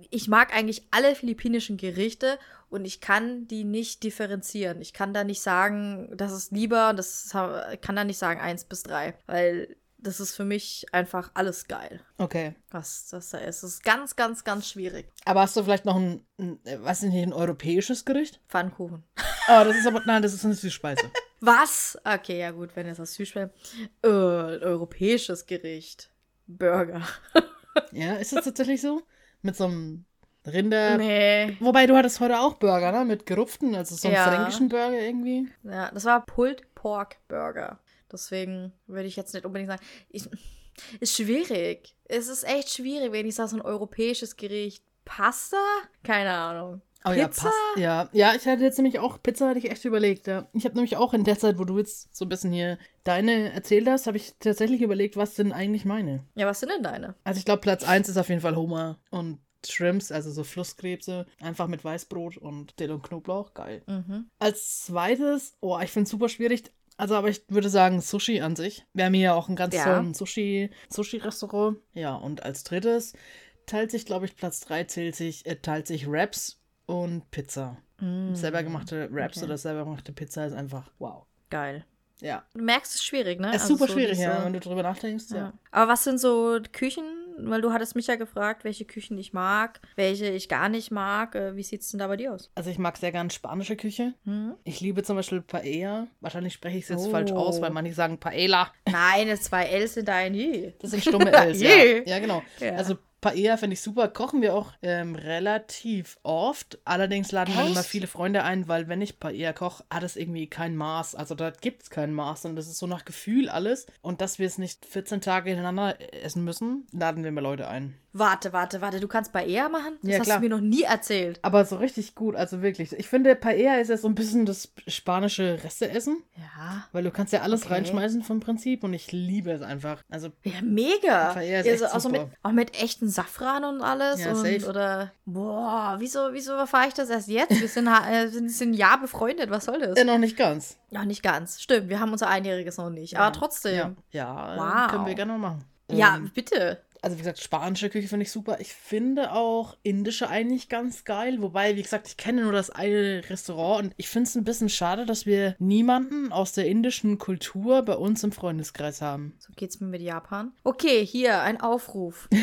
ich mag eigentlich alle philippinischen Gerichte und ich kann die nicht differenzieren. Ich kann da nicht sagen, das ist lieber, das ist, kann da nicht sagen eins bis drei, weil das ist für mich einfach alles geil, Okay. was das da ist. Das ist ganz, ganz, ganz schwierig. Aber hast du vielleicht noch ein, ein äh, was ist nicht, ein europäisches Gericht? Pfannkuchen. Oh, das ist aber, nein, das ist eine Süßspeise. Was? Okay, ja gut, wenn jetzt das Süßschwellen. Äh, ein europäisches Gericht. Burger. ja, ist das tatsächlich so? Mit so einem Rinder. nee. Wobei du hattest heute auch Burger, ne? Mit gerupften, also so einen Ja. fränkischen Burger irgendwie. Ja, das war Pulled Pork Burger. Deswegen würde ich jetzt nicht unbedingt sagen. Ich, ist schwierig. Es ist echt schwierig, wenn ich sage, so ein europäisches Gericht. Pasta? Keine Ahnung. Oh ja, Pizza? passt. Ja, ja, ich hatte jetzt nämlich auch, Pizza hatte ich echt überlegt, ja. Ich habe nämlich auch in der Zeit, wo du jetzt so ein bisschen hier deine erzählt hast, habe ich tatsächlich überlegt, was sind eigentlich meine. Ja, was sind denn deine? Also ich glaube, Platz 1 ist auf jeden Fall Hummer und Shrimps, also so Flusskrebse, einfach mit Weißbrot und Dill und Knoblauch, geil. Mhm. Als zweites, oh, ich finde es super schwierig. Also, aber ich würde sagen, Sushi an sich. Wir haben hier ja auch ein ganz Ja. tollen Sushi, Sushi-Restaurant. Ja, und als drittes teilt sich, glaube ich, Platz 3 zählt sich, äh, teilt sich Wraps und Pizza. Mm, Selber gemachte Wraps okay. oder selber gemachte Pizza ist einfach wow. Geil. Ja. Du merkst, es ist schwierig, ne? ist Also super so schwierig, diese- ja, wenn du drüber nachdenkst. Ja. Ja. Aber was sind so Küchen? Weil du hattest mich ja gefragt, welche Küchen ich mag, welche ich gar nicht mag. Äh, Wie sieht's denn da bei dir aus? Also ich mag sehr gern spanische Küche. Hm? Ich liebe zum Beispiel Paella. Wahrscheinlich spreche ich es jetzt Oh. falsch aus, weil manche sagen Paella. Nein, das zwei Ls sind ein I. Das sind stumme Ls, ja. Ja, genau. Ja. Also Paella finde ich super. Kochen wir auch ähm, relativ oft. Allerdings laden wir immer viele Freunde ein, weil wenn ich Paella koche, hat es irgendwie kein Maß. Also da gibt es kein Maß, sondern das ist so nach Gefühl alles. Und dass wir es nicht 14 Tage hintereinander essen müssen, laden wir immer Leute ein. Warte, warte, warte. Du kannst Paella machen? Das Ja, hast klar. du mir noch nie erzählt. Aber so richtig gut, also wirklich. Ich finde, Paella ist ja so ein bisschen das spanische Resteessen, Ja. weil du kannst ja alles Okay. reinschmeißen vom Prinzip und ich liebe es einfach. Also Ja, mega. Paella ist also, echt also mit, auch mit echten Safran und alles. Ja, und, safe. Oder, boah, wieso, wieso erfahre ich das erst jetzt? Wir sind, äh, sind, sind ein Jahr befreundet. Was soll das? äh, noch nicht ganz. Ja, nicht ganz. Stimmt, wir haben unser Einjähriges noch nicht. Aber trotzdem. Ja, ja Wow. können wir gerne machen. Ja, Ähm, bitte. Also wie gesagt, spanische Küche finde ich super. Ich finde auch indische eigentlich ganz geil. Wobei, wie gesagt, ich kenne nur das eine Restaurant und ich finde es ein bisschen schade, dass wir niemanden aus der indischen Kultur bei uns im Freundeskreis haben. So geht's mir mit Japan. Okay, hier ein Aufruf.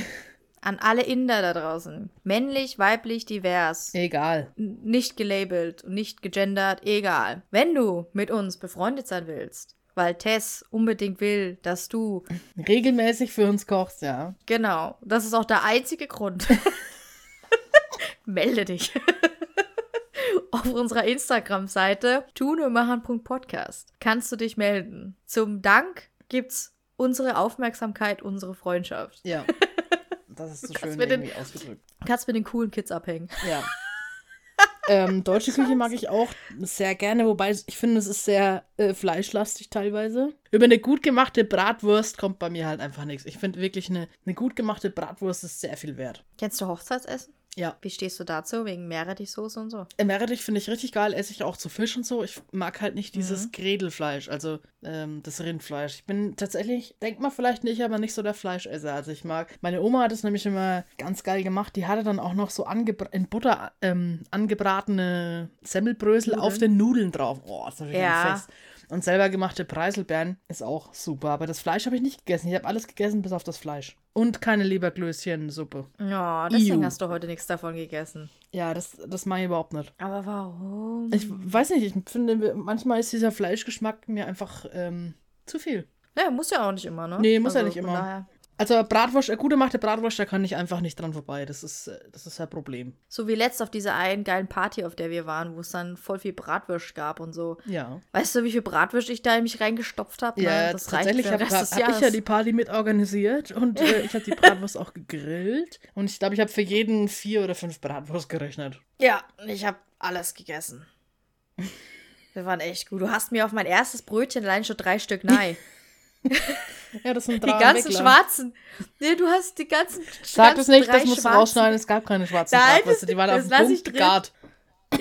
An alle Inder da draußen. Männlich, weiblich, divers. Egal. Nicht gelabelt, nicht gegendert, egal. Wenn du mit uns befreundet sein willst, weil Tess unbedingt will, dass du, Regelmäßig für uns kochst, ja. genau, das ist auch der einzige Grund. Melde dich. Auf unserer Instagram-Seite tunemachen.podcast kannst du dich melden. Zum Dank gibt's unsere Aufmerksamkeit, unsere Freundschaft. Ja. Das ist so schön mir den- irgendwie ausgedrückt. Kannst mit den coolen Kids abhängen. Ja. Ähm, deutsche Küche mag ich auch sehr gerne, wobei ich finde, es ist sehr äh, fleischlastig teilweise. Über eine gut gemachte Bratwurst kommt bei mir halt einfach nichts. Ich finde wirklich, eine, eine gut gemachte Bratwurst ist sehr viel wert. Kennst du Hochzeitsessen? Ja. Wie stehst du dazu? Wegen Meerrettichsoße und so? Äh, Meerrettich finde ich richtig geil, esse ich auch zu Fisch und so. Ich mag halt nicht dieses Grädelfleisch, also ähm, das Rindfleisch. Ich bin tatsächlich, denkt man vielleicht nicht, aber nicht so der Fleischesser. Also ich mag, meine Oma hat es nämlich immer ganz geil gemacht. Die hatte dann auch noch so in Butter ähm, angebratene Semmelbrösel Nudeln. auf den Nudeln drauf. Oh, das ist natürlich Ja. Fest. Und selber gemachte Preiselbeeren ist auch super. Aber das Fleisch habe ich nicht gegessen. Ich habe alles gegessen, bis auf das Fleisch. Und keine Leberklößchensuppe. Ja, deswegen Iu. hast du heute nichts davon gegessen. Ja, das, das mache ich überhaupt nicht. Aber warum? Ich weiß nicht, ich finde, manchmal ist dieser Fleischgeschmack mir einfach ähm, zu viel. naja, muss ja auch nicht immer, ne? Nee, muss ja nicht immer. Also Bratwurst, eine gut gemachte Bratwurst, da kann ich einfach nicht dran vorbei. Das ist, äh, das ist ein Problem. So wie letzt auf dieser einen geilen Party, auf der wir waren, wo es dann voll viel Bratwurst gab und so. Ja. Weißt du, wie viel Bratwurst ich da in mich reingestopft habe? Ja, das tatsächlich habe hab ich ja die Party mit organisiert und äh, ich habe die Bratwurst auch gegrillt. Und ich glaube, ich habe für jeden vier oder fünf Bratwurst gerechnet. Ja, ich habe alles gegessen. Wir waren echt gut. Du hast mir auf mein erstes Brötchen allein schon drei Stück nein. Ja, das sind Die drei ganzen Entwickler. schwarzen. Nee, du hast die ganzen. Sag das nicht, das musst du rausschneiden. Es gab keine schwarzen Nein, Bratwürste. Die waren auf dem Punkt gegart.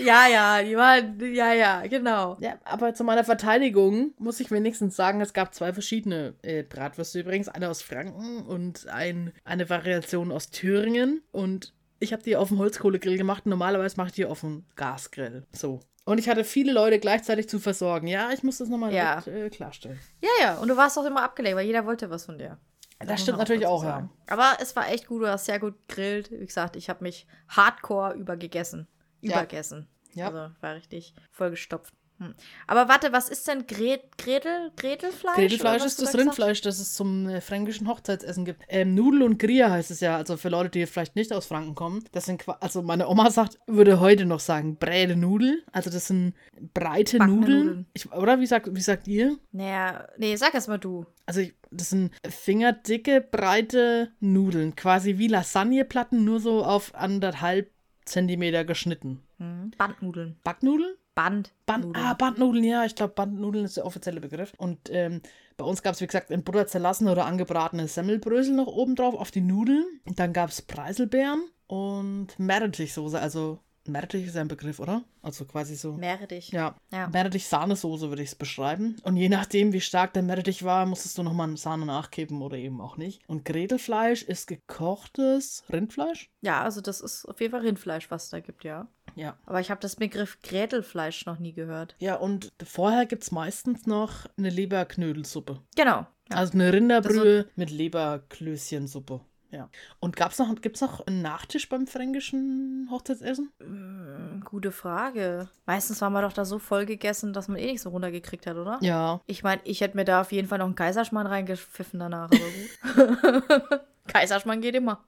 Ja, ja, die waren. Ja, ja, genau. Ja, aber zu meiner Verteidigung muss ich wenigstens sagen, es gab zwei verschiedene äh, Bratwürste übrigens. Eine aus Franken und ein, eine Variation aus Thüringen. Und ich habe die auf dem Holzkohlegrill gemacht. Normalerweise mache ich die auf dem Gasgrill. So. Und ich hatte viele Leute gleichzeitig zu versorgen. Ja, ich muss das nochmal Ja. direkt, äh, klarstellen. Ja, ja. Und du warst auch immer abgelenkt, weil jeder wollte was von dir. Das muss stimmt natürlich auch, ja. Aber es war echt gut, du hast sehr gut gegrillt. Wie gesagt, ich habe mich hardcore übergegessen. Ja. Übergessen. Ja. Also war richtig vollgestopft. Hm. Aber warte, was ist denn Gret Gretel? Gretelfleisch? Was ist das da Rindfleisch, das es zum äh, fränkischen Hochzeitsessen gibt. Ähm, Nudel und Gria heißt es ja, also für Leute, die vielleicht nicht aus Franken kommen. Das sind, also meine Oma sagt, würde heute noch sagen, bräde Nudel. Also das sind breite Backene Nudeln. Nudeln. Ich, oder wie sagt, wie sagt ihr? Naja, nee, sag erst mal du. Also das sind fingerdicke, breite Nudeln. Quasi wie Lasagneplatten, nur so auf anderthalb Zentimeter geschnitten. Hm. Bandnudeln. Backnudeln? Band. Band, ah, Bandnudeln, ja, ich glaube, Bandnudeln ist der offizielle Begriff. Und ähm, bei uns gab es, wie gesagt, in Butter zerlassene oder angebratene Semmelbrösel noch oben drauf auf die Nudeln. Und dann gab es Preiselbeeren und Meerrettichsoße. Also, Meerrettich ist ein Begriff, oder? Also quasi so. Meerrettich. Ja, Ja. Meerrettich-Sahnesoße würde ich es beschreiben. Und je nachdem, wie stark der Meerrettich war, musstest du nochmal Sahne nachkippen oder eben auch nicht. Und Gretelfleisch ist gekochtes Rindfleisch? Ja, also das ist auf jeden Fall Rindfleisch, was es da gibt, ja. Ja. Aber ich habe das Begriff Gretelfleisch noch nie gehört. Ja, und vorher gibt es meistens noch eine Leberknödelsuppe. Genau. Ja. Also eine Rinderbrühe mit Leberklößchensuppe. Ja. Und gab's noch, gibt's noch einen Nachtisch beim fränkischen Hochzeitsessen? Hm, Gute Frage. Meistens war man doch da so voll gegessen, dass man eh nicht so runtergekriegt hat, oder? Ja. Ich meine, ich hätte mir da auf jeden Fall noch einen Kaiserschmarrn reingepfiffen danach, aber gut. Kaiserschmarrn geht immer.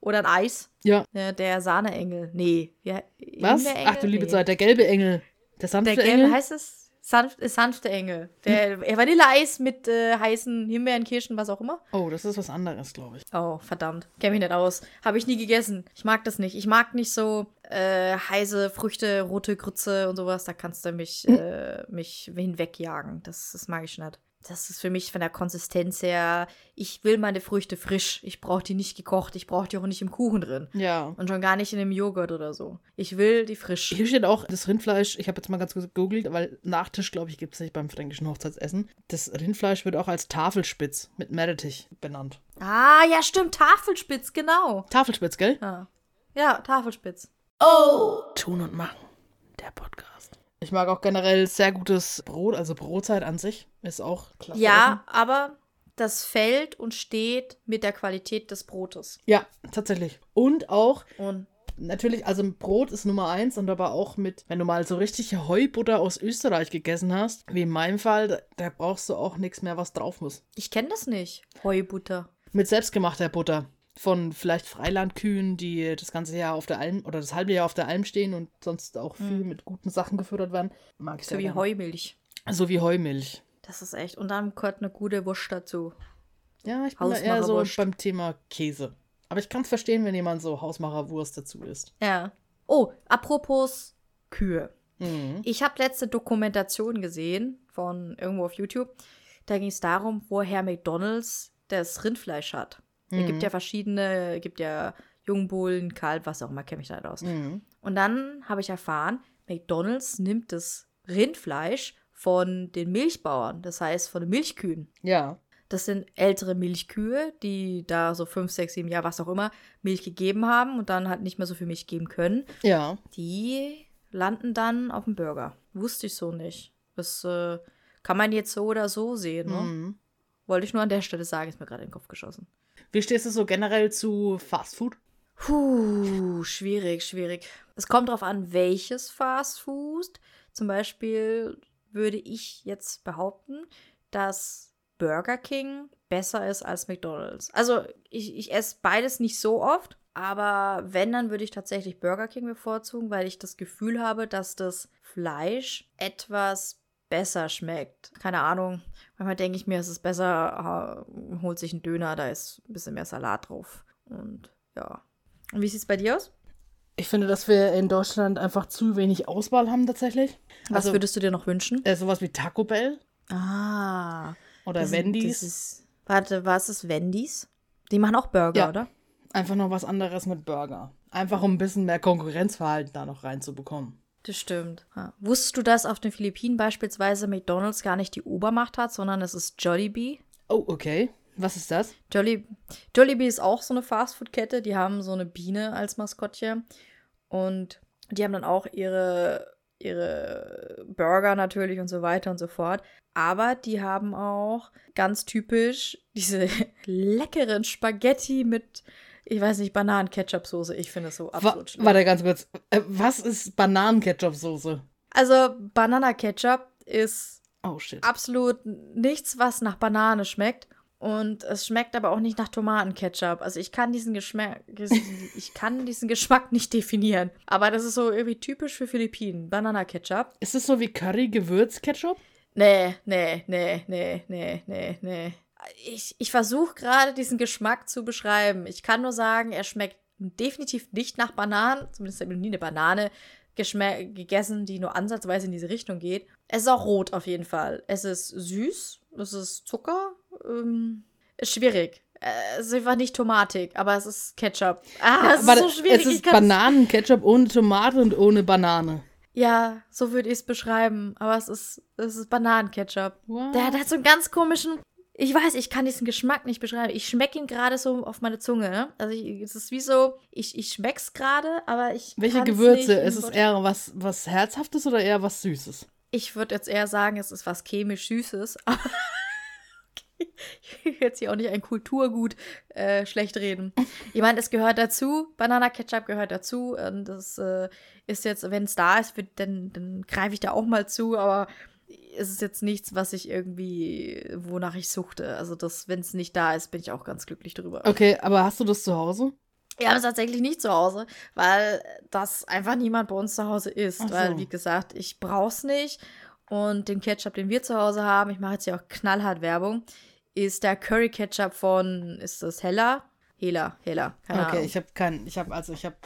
Oder ein Eis. Ja. Der, der Sahneengel. Nee. Ja, Was? Ach du liebe Nee. Zeit, der gelbe Engel. Der sanfte Der gelbe Engel? heißt es? Sanft, äh, sanfte Engel. Der äh, Vanilleeis mit äh, heißen Himbeeren, Kirschen, was auch immer. Oh, das ist was anderes, glaube ich. Oh, verdammt. Kenn mich nicht aus. Habe ich nie gegessen. Ich mag das nicht. Ich mag nicht so äh, heiße Früchte, rote Grütze und sowas. Da kannst du mich, äh, mich hinwegjagen. Das, das mag ich nicht. Das ist für mich von der Konsistenz her, ich will meine Früchte frisch. Ich brauche die nicht gekocht. Ich brauche die auch nicht im Kuchen drin. Ja. Und schon gar nicht in dem Joghurt oder so. Ich will die frisch. Hier steht auch das Rindfleisch, ich habe jetzt mal ganz kurz gegoogelt, weil Nachtisch, glaube ich, gibt es nicht beim fränkischen Hochzeitsessen. Das Rindfleisch wird auch als Tafelspitz mit Meerrettich benannt. Ah, ja, stimmt. Tafelspitz, genau. Tafelspitz, gell? Ja, ja Tafelspitz. Oh! Tun und machen. Der Podcast. Ich mag auch generell sehr gutes Brot, also Brotzeit an sich ist auch klasse. Ja, aber das fällt und steht mit der Qualität des Brotes. Ja, tatsächlich. Und auch Und natürlich, also Brot ist Nummer eins und aber auch mit, wenn du mal so richtig Heubutter aus Österreich gegessen hast, wie in meinem Fall, da, da brauchst du auch nichts mehr, was drauf muss. ich kenne das nicht. Heubutter. Mit selbstgemachter Butter. Von vielleicht Freilandkühen, die das ganze Jahr auf der Alm oder das halbe Jahr auf der Alm stehen und sonst auch viel mit guten Sachen gefüttert werden. Mag ich So sehr wie gerne. Heumilch. So wie Heumilch. Das ist echt. Und dann gehört eine gute Wurst dazu. Ja, ich bin da eher so beim Thema Käse. Aber ich kann es verstehen, wenn jemand so Hausmacherwurst dazu isst. Ja. Oh, apropos Kühe. Mhm. Ich habe letzte Dokumentation gesehen von irgendwo auf YouTube. Da ging es darum, woher McDonald's das Rindfleisch hat. Es gibt ja verschiedene, es gibt ja Jungbullen, Kalb, was auch immer, kenne mich da nicht aus. Mhm. Und dann habe ich erfahren, McDonald's nimmt das Rindfleisch von den Milchbauern, das heißt von den Milchkühen. Ja. Das sind ältere Milchkühe, die da so fünf, sechs, sieben Jahre, was auch immer, Milch gegeben haben und dann halt nicht mehr so viel Milch geben können. Ja. Die landen dann auf dem Burger. Wusste ich so nicht. Das äh, kann man jetzt so oder so sehen. Ne? Mhm. Wollte ich nur an der Stelle sagen, ist mir gerade in den Kopf geschossen. Wie stehst du so generell zu Fast Food? Puh, schwierig, schwierig. Es kommt darauf an, welches Fast Food. Zum Beispiel würde ich jetzt behaupten, dass Burger King besser ist als McDonald's. Also ich, ich esse beides nicht so oft, aber wenn, dann würde ich tatsächlich Burger King bevorzugen, weil ich das Gefühl habe, dass das Fleisch etwas besser schmeckt. Keine Ahnung. Manchmal denke ich mir, es ist besser, äh, holt sich ein Döner, da ist ein bisschen mehr Salat drauf. Und ja. Und wie sieht es bei dir aus? Ich finde, dass wir in Deutschland einfach zu wenig Auswahl haben tatsächlich. Was Also- würdest du dir noch wünschen? Äh, sowas wie Taco Bell Ah. oder das ist- Wendy's. Das ist, warte, was ist Wendy's? Die machen auch Burger, Ja. oder? Einfach noch was anderes mit Burger. Einfach um ein bisschen mehr Konkurrenzverhalten da noch reinzubekommen. Das stimmt. Ja. Wusstest du, dass auf den Philippinen beispielsweise McDonalds gar nicht die Obermacht hat, sondern es ist Jollibee? Oh, okay. Was ist das? Jolli Jollibee ist auch so eine Fastfood-Kette. Die haben so eine Biene als Maskottchen. Und die haben dann auch ihre, ihre Burger natürlich und so weiter und so fort. Aber die haben auch ganz typisch diese leckeren Spaghetti mit, ich weiß nicht, Bananen-Ketchup-Soße. Ich finde es so absolut schlimm. warte ganz kurz. Äh, was ist Bananen-Ketchup-Soße? Also, Banana-Ketchup ist Oh, absolut nichts, was nach Banane schmeckt. Und es schmeckt aber auch nicht nach Tomatenketchup. Also ich kann diesen Geschmack, ich kann diesen Geschmack nicht definieren. Aber das ist so irgendwie typisch für Philippinen. Banana-Ketchup. Ist es so wie Curry-Gewürz-Ketchup? Nee, nee, nee, nee, nee, nee, nee. Ich, ich versuche gerade diesen Geschmack zu beschreiben. Ich kann nur sagen, er schmeckt definitiv nicht nach Bananen. Zumindest habe ich noch nie eine Banane gegessen, die nur ansatzweise in diese Richtung geht. Es ist auch rot auf jeden Fall. Es ist süß, es ist Zucker. Ähm, ist schwierig. Äh, Es ist einfach nicht tomatig, aber es ist Ketchup. Ah, es ist Warte, so schwierig. Es ist Bananen-Ketchup ohne Tomate und ohne Banane. Ja, so würde ich es beschreiben. Aber es ist, es ist Bananenketchup. What? Der, der hat so einen ganz komischen. Ich weiß, ich kann diesen Geschmack nicht beschreiben. Ich schmecke ihn gerade so auf meine Zunge. Ne? Also ich, es ist wie so, ich, ich schmeck's gerade, aber ich. Welche Gewürze? nicht Ist es eher was, was Herzhaftes oder eher was Süßes? Ich würde jetzt eher sagen, es ist was chemisch Süßes. Aber okay. ich will jetzt hier auch nicht ein Kulturgut äh, schlecht reden. Ich meine, es gehört dazu. Banana-Ketchup gehört dazu. Und das äh, ist jetzt, wenn es da ist, wird, dann, dann greife ich da auch mal zu. Aber es ist jetzt nichts, was ich irgendwie, wonach ich suchte. Also, wenn es nicht da ist, bin ich auch ganz glücklich drüber. Okay, aber hast du das zu Hause? Wir haben es tatsächlich nicht zu Hause, weil das einfach niemand bei uns zu Hause. Ach so. Weil, wie gesagt, ich brauch's nicht. Und den Ketchup, den wir zu Hause haben, ich mache jetzt hier auch knallhart Werbung, ist der Curry Ketchup von, ist das Hella? Hela, Hela, keine okay, Ahnung. ich habe kein, ich habe also ich habe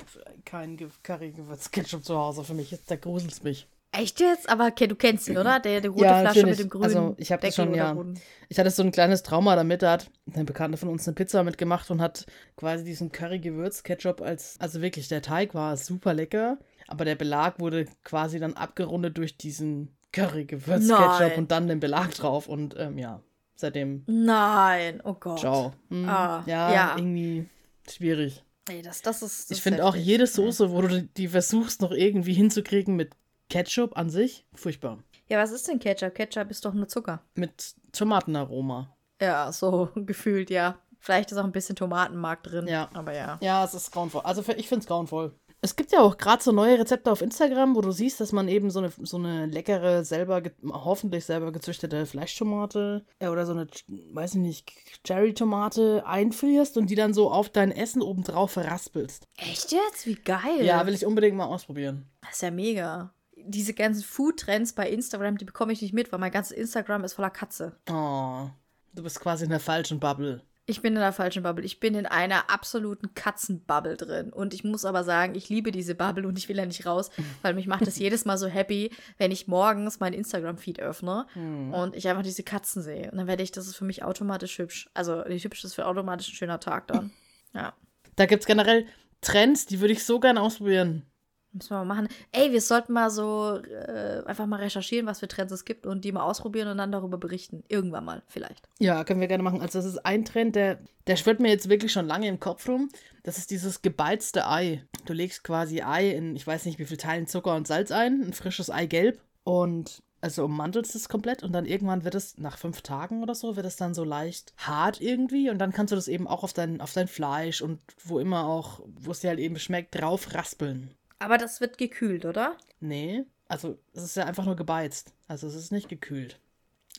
kein Ge- Curry-Gewürz-Ketchup zu Hause. Für mich ist der gruselt mich. Echt jetzt? Aber okay, du kennst ihn, oder? Der, die rote Ja, Flasche mit dem grünen Also, ich hab das Deckel schon, ja. roten. Ich hatte so ein kleines Trauma damit. Da hat eine Bekannte von uns eine Pizza mitgemacht und hat quasi diesen Curry-Gewürz-Ketchup als. Also wirklich, der Teig war super lecker, aber der Belag wurde quasi dann abgerundet durch diesen Curry-Gewürz-Ketchup und dann den Belag drauf. Und ähm, ja, seitdem. Nein, oh Gott. Ciao. Hm, Ah, ja, ja. irgendwie schwierig. Ey, das, das ist. Das Ich finde auch jede Soße, wo du die versuchst noch irgendwie hinzukriegen mit Ketchup an sich, furchtbar. Ja, was ist denn Ketchup? Ketchup ist doch nur Zucker. Mit Tomatenaroma. Ja, so gefühlt, ja. Vielleicht ist auch ein bisschen Tomatenmark drin. Ja. Aber ja. Ja, es ist grauenvoll. Also ich finde es grauenvoll. Es gibt ja auch gerade so neue Rezepte auf Instagram, wo du siehst, dass man eben so eine, so eine leckere, selber, hoffentlich selber gezüchtete Fleischtomate äh, oder so eine, weiß ich nicht, Cherry-Tomate einfrierst und die dann so auf dein Essen obendrauf verraspelst. Echt jetzt? Wie geil. Ja, will ich unbedingt mal ausprobieren. Das ist ja mega. Diese ganzen Food-Trends bei Instagram, die bekomme ich nicht mit, weil mein ganzes Instagram ist voller Katze. Oh, du bist quasi in der falschen Bubble. Ich bin in der falschen Bubble. Ich bin in einer absoluten Katzenbubble drin. Und ich muss aber sagen, ich liebe diese Bubble und ich will da nicht raus, weil mich macht es jedes Mal so happy, wenn ich morgens meinen Instagram-Feed öffne und ich einfach diese Katzen sehe. Und dann werde ich, das ist für mich automatisch hübsch. Also nicht hübsch, das ist für automatisch ein schöner Tag dann. Ja. Da gibt es generell Trends, die würde ich so gern ausprobieren. Müssen wir mal machen. Ey, wir sollten mal so äh, einfach mal recherchieren, was für Trends es gibt und die mal ausprobieren und dann darüber berichten. Irgendwann mal, vielleicht. Ja, können wir gerne machen. Also das ist ein Trend, der, der schwirrt mir jetzt wirklich schon lange im Kopf rum. Das ist dieses gebeizte Ei. Du legst quasi Ei in, ich weiß nicht wie viel Teilen Zucker und Salz ein, ein frisches Eigelb und also ummantelst es komplett und dann irgendwann wird es, nach fünf Tagen oder so, wird es dann so leicht hart irgendwie und dann kannst du das eben auch auf dein, auf dein Fleisch und wo immer auch, wo es dir halt eben schmeckt, drauf raspeln. Aber das wird gekühlt, oder? Nee, also es ist ja einfach nur gebeizt. Also es ist nicht gekühlt.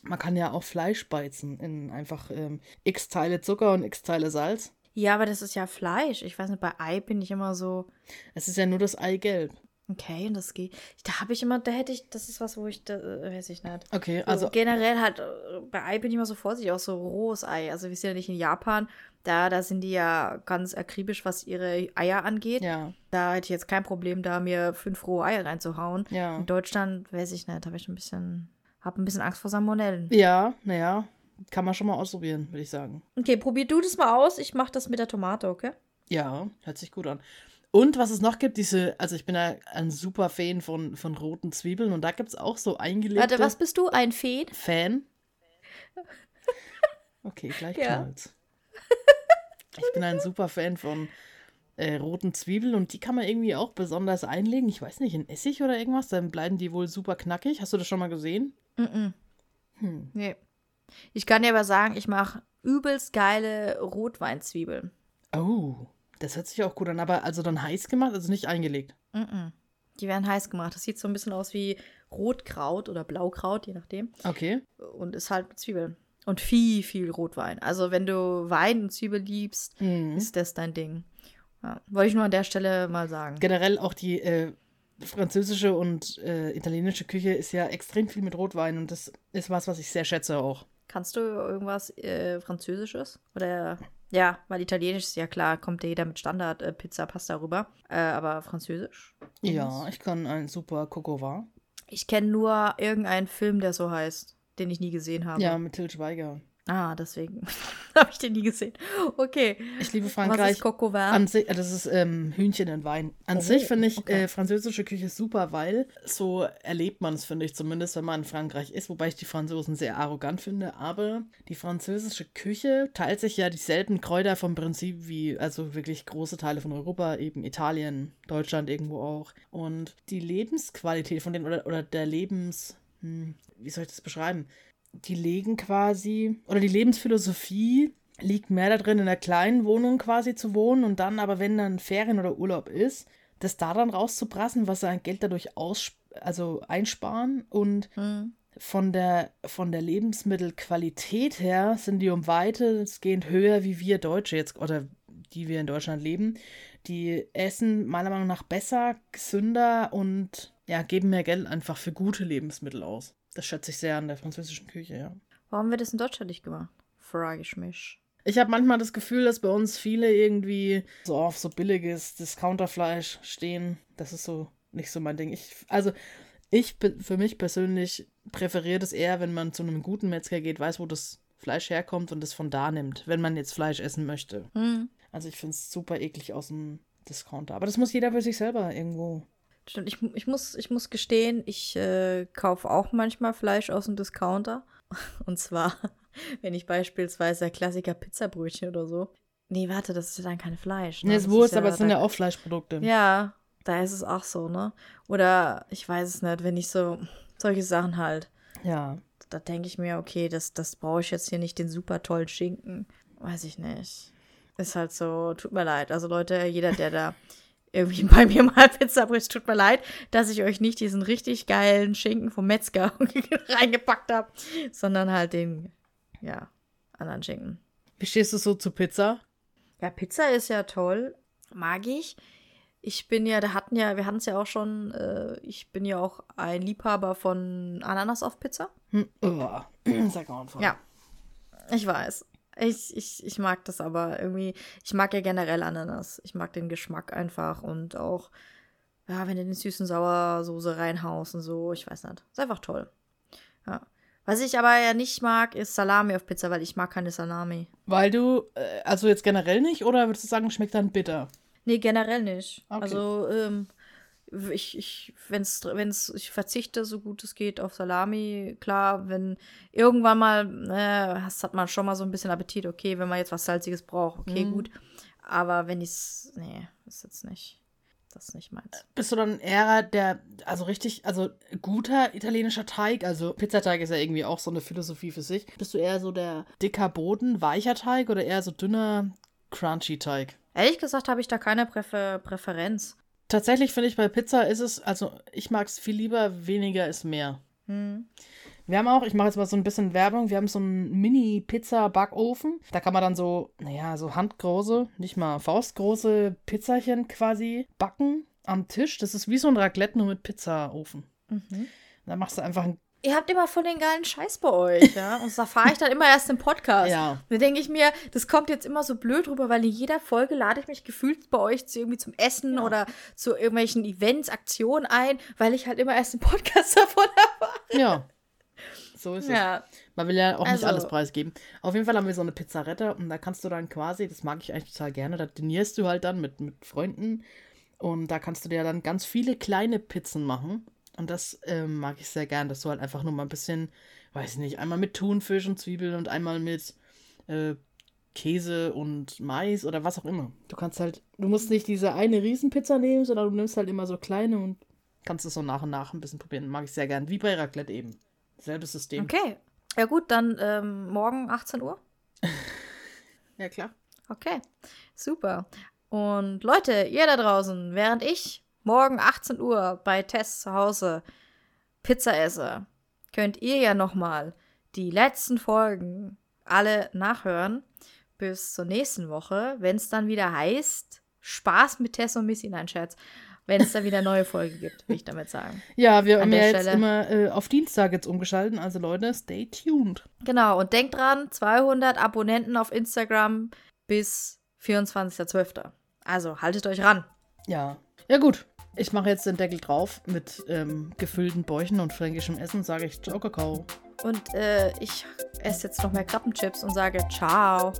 Man kann ja auch Fleisch beizen in einfach ähm, x Teile Zucker und x Teile Salz. Ja, aber das ist ja Fleisch. Ich weiß nicht, bei Ei bin ich immer so, Es ist ja nur das Eigelb. Okay, und das geht. Da habe ich immer, da hätte ich, das ist was, wo ich, da, äh, weiß ich nicht. Okay, Also also generell halt, äh, bei Ei bin ich immer so vorsichtig, auch so rohes Ei. Also wir sind ja nicht in Japan, da, da sind die ja ganz akribisch, was ihre Eier angeht. ja, Da hätte ich jetzt kein Problem, da mir fünf rohe Eier reinzuhauen. ja. In Deutschland, weiß ich nicht, habe ich ein bisschen, habe ein bisschen Angst vor Salmonellen. Ja, naja, kann man schon mal ausprobieren, würde ich sagen. Okay, probier du das mal aus. Ich mache das mit der Tomate, okay? Ja, hört sich gut an. Und was es noch gibt, diese, also ich bin ja ein super Fan von, von roten Zwiebeln und da gibt es auch so eingelegte Warte, was bist du? Ein Feen? Fan. Okay, gleich Ja. knallt's. Ich bin ein super Fan von äh, roten Zwiebeln und die kann man irgendwie auch besonders einlegen. Ich weiß nicht, in Essig oder irgendwas, dann bleiben die wohl super knackig. Hast du das schon mal gesehen? Mm Hm. Nee. Ich kann dir aber sagen, ich mache übelst geile Rotweinzwiebeln. Oh, das hört sich auch gut an. Aber also dann heiß gemacht, also nicht eingelegt. Mm Die werden heiß gemacht. Das sieht so ein bisschen aus wie Rotkraut oder Blaukraut, je nachdem. Okay. Und ist halt mit Zwiebeln. Und viel, viel Rotwein. Also, wenn du Wein und Zwiebel liebst, Mhm. ist das dein Ding. Ja, wollte ich nur an der Stelle mal sagen. Generell auch die äh, französische und äh, italienische Küche ist ja extrem viel mit Rotwein und das ist was, was ich sehr schätze auch. Kannst du irgendwas äh, Französisches? Oder ja, weil Italienisch ist ja klar, kommt ja jeder mit Standard äh, Pizza, Pasta rüber. Äh, aber Französisch? Ja, ich kann ein super Coco war. Ich kenne nur irgendeinen Film, der so heißt, den ich nie gesehen habe. Ja, mit Til Schweiger. Ah, deswegen habe ich den nie gesehen. Okay. Ich liebe Was Frankreich. ist Coq au vin? An sich, das ist ähm, Hühnchen in Wein. An Oh, sich finde ich okay. äh, französische Küche super, weil so erlebt man es, finde ich, zumindest wenn man in Frankreich ist, wobei ich die Franzosen sehr arrogant finde. Aber die französische Küche teilt sich ja dieselben Kräuter vom Prinzip wie, also wirklich große Teile von Europa, eben Italien, Deutschland irgendwo auch. Und die Lebensqualität von denen oder, oder der Lebens, hm, wie soll ich das beschreiben? Die legen quasi, oder die Lebensphilosophie liegt mehr darin, in einer kleinen Wohnung quasi zu wohnen und dann aber, wenn dann Ferien oder Urlaub ist, das da dann rauszuprassen, was sie an Geld dadurch aus, also einsparen und Hm. von der, von der Lebensmittelqualität her sind die um weitestgehend höher wie wir Deutsche jetzt oder die wir in Deutschland leben. Die essen meiner Meinung nach besser, gesünder und ja, geben mehr Geld einfach für gute Lebensmittel aus. Das schätze ich sehr an der französischen Küche, ja. Warum wird das in Deutschland nicht gemacht? Frage ich mich. Ich habe manchmal das Gefühl, dass bei uns viele irgendwie so auf so billiges Discounterfleisch stehen. Das ist so nicht so mein Ding. Ich, also, Ich für mich persönlich präferiere das eher, wenn man zu einem guten Metzger geht, weiß, wo das Fleisch herkommt und es von da nimmt, wenn man jetzt Fleisch essen möchte. Hm. Also ich finde es super eklig aus dem Discounter. Aber das muss jeder für sich selber irgendwo. Stimmt, ich, ich, muss, ich muss gestehen, ich äh, kaufe auch manchmal Fleisch aus dem Discounter. Und zwar, wenn ich beispielsweise Klassiker Pizzabrötchen oder so. Nee, warte, das ist ja dann kein Fleisch. Ne, ist Das Wurst, ja aber es sind ja auch Fleischprodukte. Ja, da ist es auch so, ne? Oder ich weiß es nicht, wenn ich so solche Sachen halt. ja. Da denke ich mir, okay, das, das brauche ich jetzt hier nicht, den super tollen Schinken. Weiß ich nicht. Ist halt so, tut mir leid. Also Leute, jeder, der da irgendwie bei mir mal Pizza bricht, tut mir leid, dass ich euch nicht diesen richtig geilen Schinken vom Metzger reingepackt habe, sondern halt den, ja, anderen Schinken. Wie stehst du so zu Pizza? Ja, Pizza ist ja toll. Mag ich. Ich bin ja, da hatten ja, wir hatten es ja auch schon, äh, ich bin ja auch ein Liebhaber von Ananas auf Pizza. Hm. Oh. Sag einfach. Ja, ich weiß. Ich, ich, ich mag das aber irgendwie. Ich mag ja generell Ananas. Ich mag den Geschmack einfach und auch, ja, wenn du den süßen Sauersoße reinhaust und so, ich weiß nicht. Ist einfach toll. Ja. Was ich aber ja nicht mag, ist Salami auf Pizza, weil ich mag keine Salami. Weil du, äh, also jetzt generell nicht, oder würdest du sagen, schmeckt dann bitter? Nee, generell nicht. Okay. Also, ähm, ich, ich, wenn's, wenn's, ich verzichte so gut es geht auf Salami. Klar, wenn irgendwann mal, äh, hast, hat man schon mal so ein bisschen Appetit. Okay, wenn man jetzt was Salziges braucht, okay, Mhm. gut. Aber wenn ich's, nee, ist jetzt nicht, das ist nicht meins. Bist du dann eher der, also richtig, also guter italienischer Teig, also Pizzateig ist ja irgendwie auch so eine Philosophie für sich. Bist du eher so der dicker Boden, weicher Teig oder eher so dünner, crunchy Teig? Ehrlich gesagt habe ich da keine Präfer Präferenz. Tatsächlich finde ich bei Pizza ist es, also ich mag es viel lieber, weniger ist mehr. Hm. Wir haben auch, ich mache jetzt mal so ein bisschen Werbung, wir haben so einen Mini-Pizza-Backofen. Da kann man dann so, naja, so handgroße, nicht mal faustgroße Pizzachen quasi backen am Tisch. Das ist wie so ein Raclette, nur mit Pizzaofen. Mhm. Da machst du einfach ein. Ihr habt immer voll den geilen Scheiß bei euch, ja. Und da fahre ich dann immer erst im Podcast. Ja. Da denke ich mir, das kommt jetzt immer so blöd rüber, weil in jeder Folge lade ich mich gefühlt bei euch zu, irgendwie zum Essen oder zu irgendwelchen Events, Aktionen ein, weil ich halt immer erst im Podcast davon erfahre. Ja. So ist es. Ja. Man will ja auch nicht Also- alles preisgeben. Auf jeden Fall haben wir so eine Pizzarette und da kannst du dann quasi, das mag ich eigentlich total gerne, da dinierst du halt dann mit, mit Freunden und da kannst du dir dann ganz viele kleine Pizzen machen. Und das ähm, mag ich sehr gern, dass du halt einfach nur mal ein bisschen, weiß ich nicht, einmal mit Thunfisch und Zwiebeln und einmal mit äh, Käse und Mais oder was auch immer. Du kannst halt, du musst nicht diese eine Riesenpizza nehmen, sondern du nimmst halt immer so kleine und kannst es so nach und nach ein bisschen probieren. Mag ich sehr gern. Wie bei Raclette eben. Selbes System. Okay. Ja gut, dann ähm, morgen 18 Uhr. Ja, klar. Okay, super. Und Leute, ihr da draußen, während ich morgen 18 Uhr bei Tess zu Hause Pizza esse, könnt ihr ja noch mal die letzten Folgen alle nachhören bis zur nächsten Woche, wenn es dann wieder heißt Spaß mit Tess und Missy, nein Scherz, wenn es da wieder neue Folge gibt, will ich damit sagen. Ja, wir An haben ja der jetzt Stelle. immer äh, auf Dienstag jetzt umgeschalten. Also Leute, stay tuned. Genau, und denkt dran, 200 Abonnenten auf Instagram bis 24.12. Also haltet euch ran. Ja. Ja, gut. Ich mache jetzt den Deckel drauf mit ähm, gefüllten Bäuchen und fränkischem Essen. Sage ich Ciao, Kakao. Und äh, ich esse jetzt noch mehr Krabbenchips und sage ciao.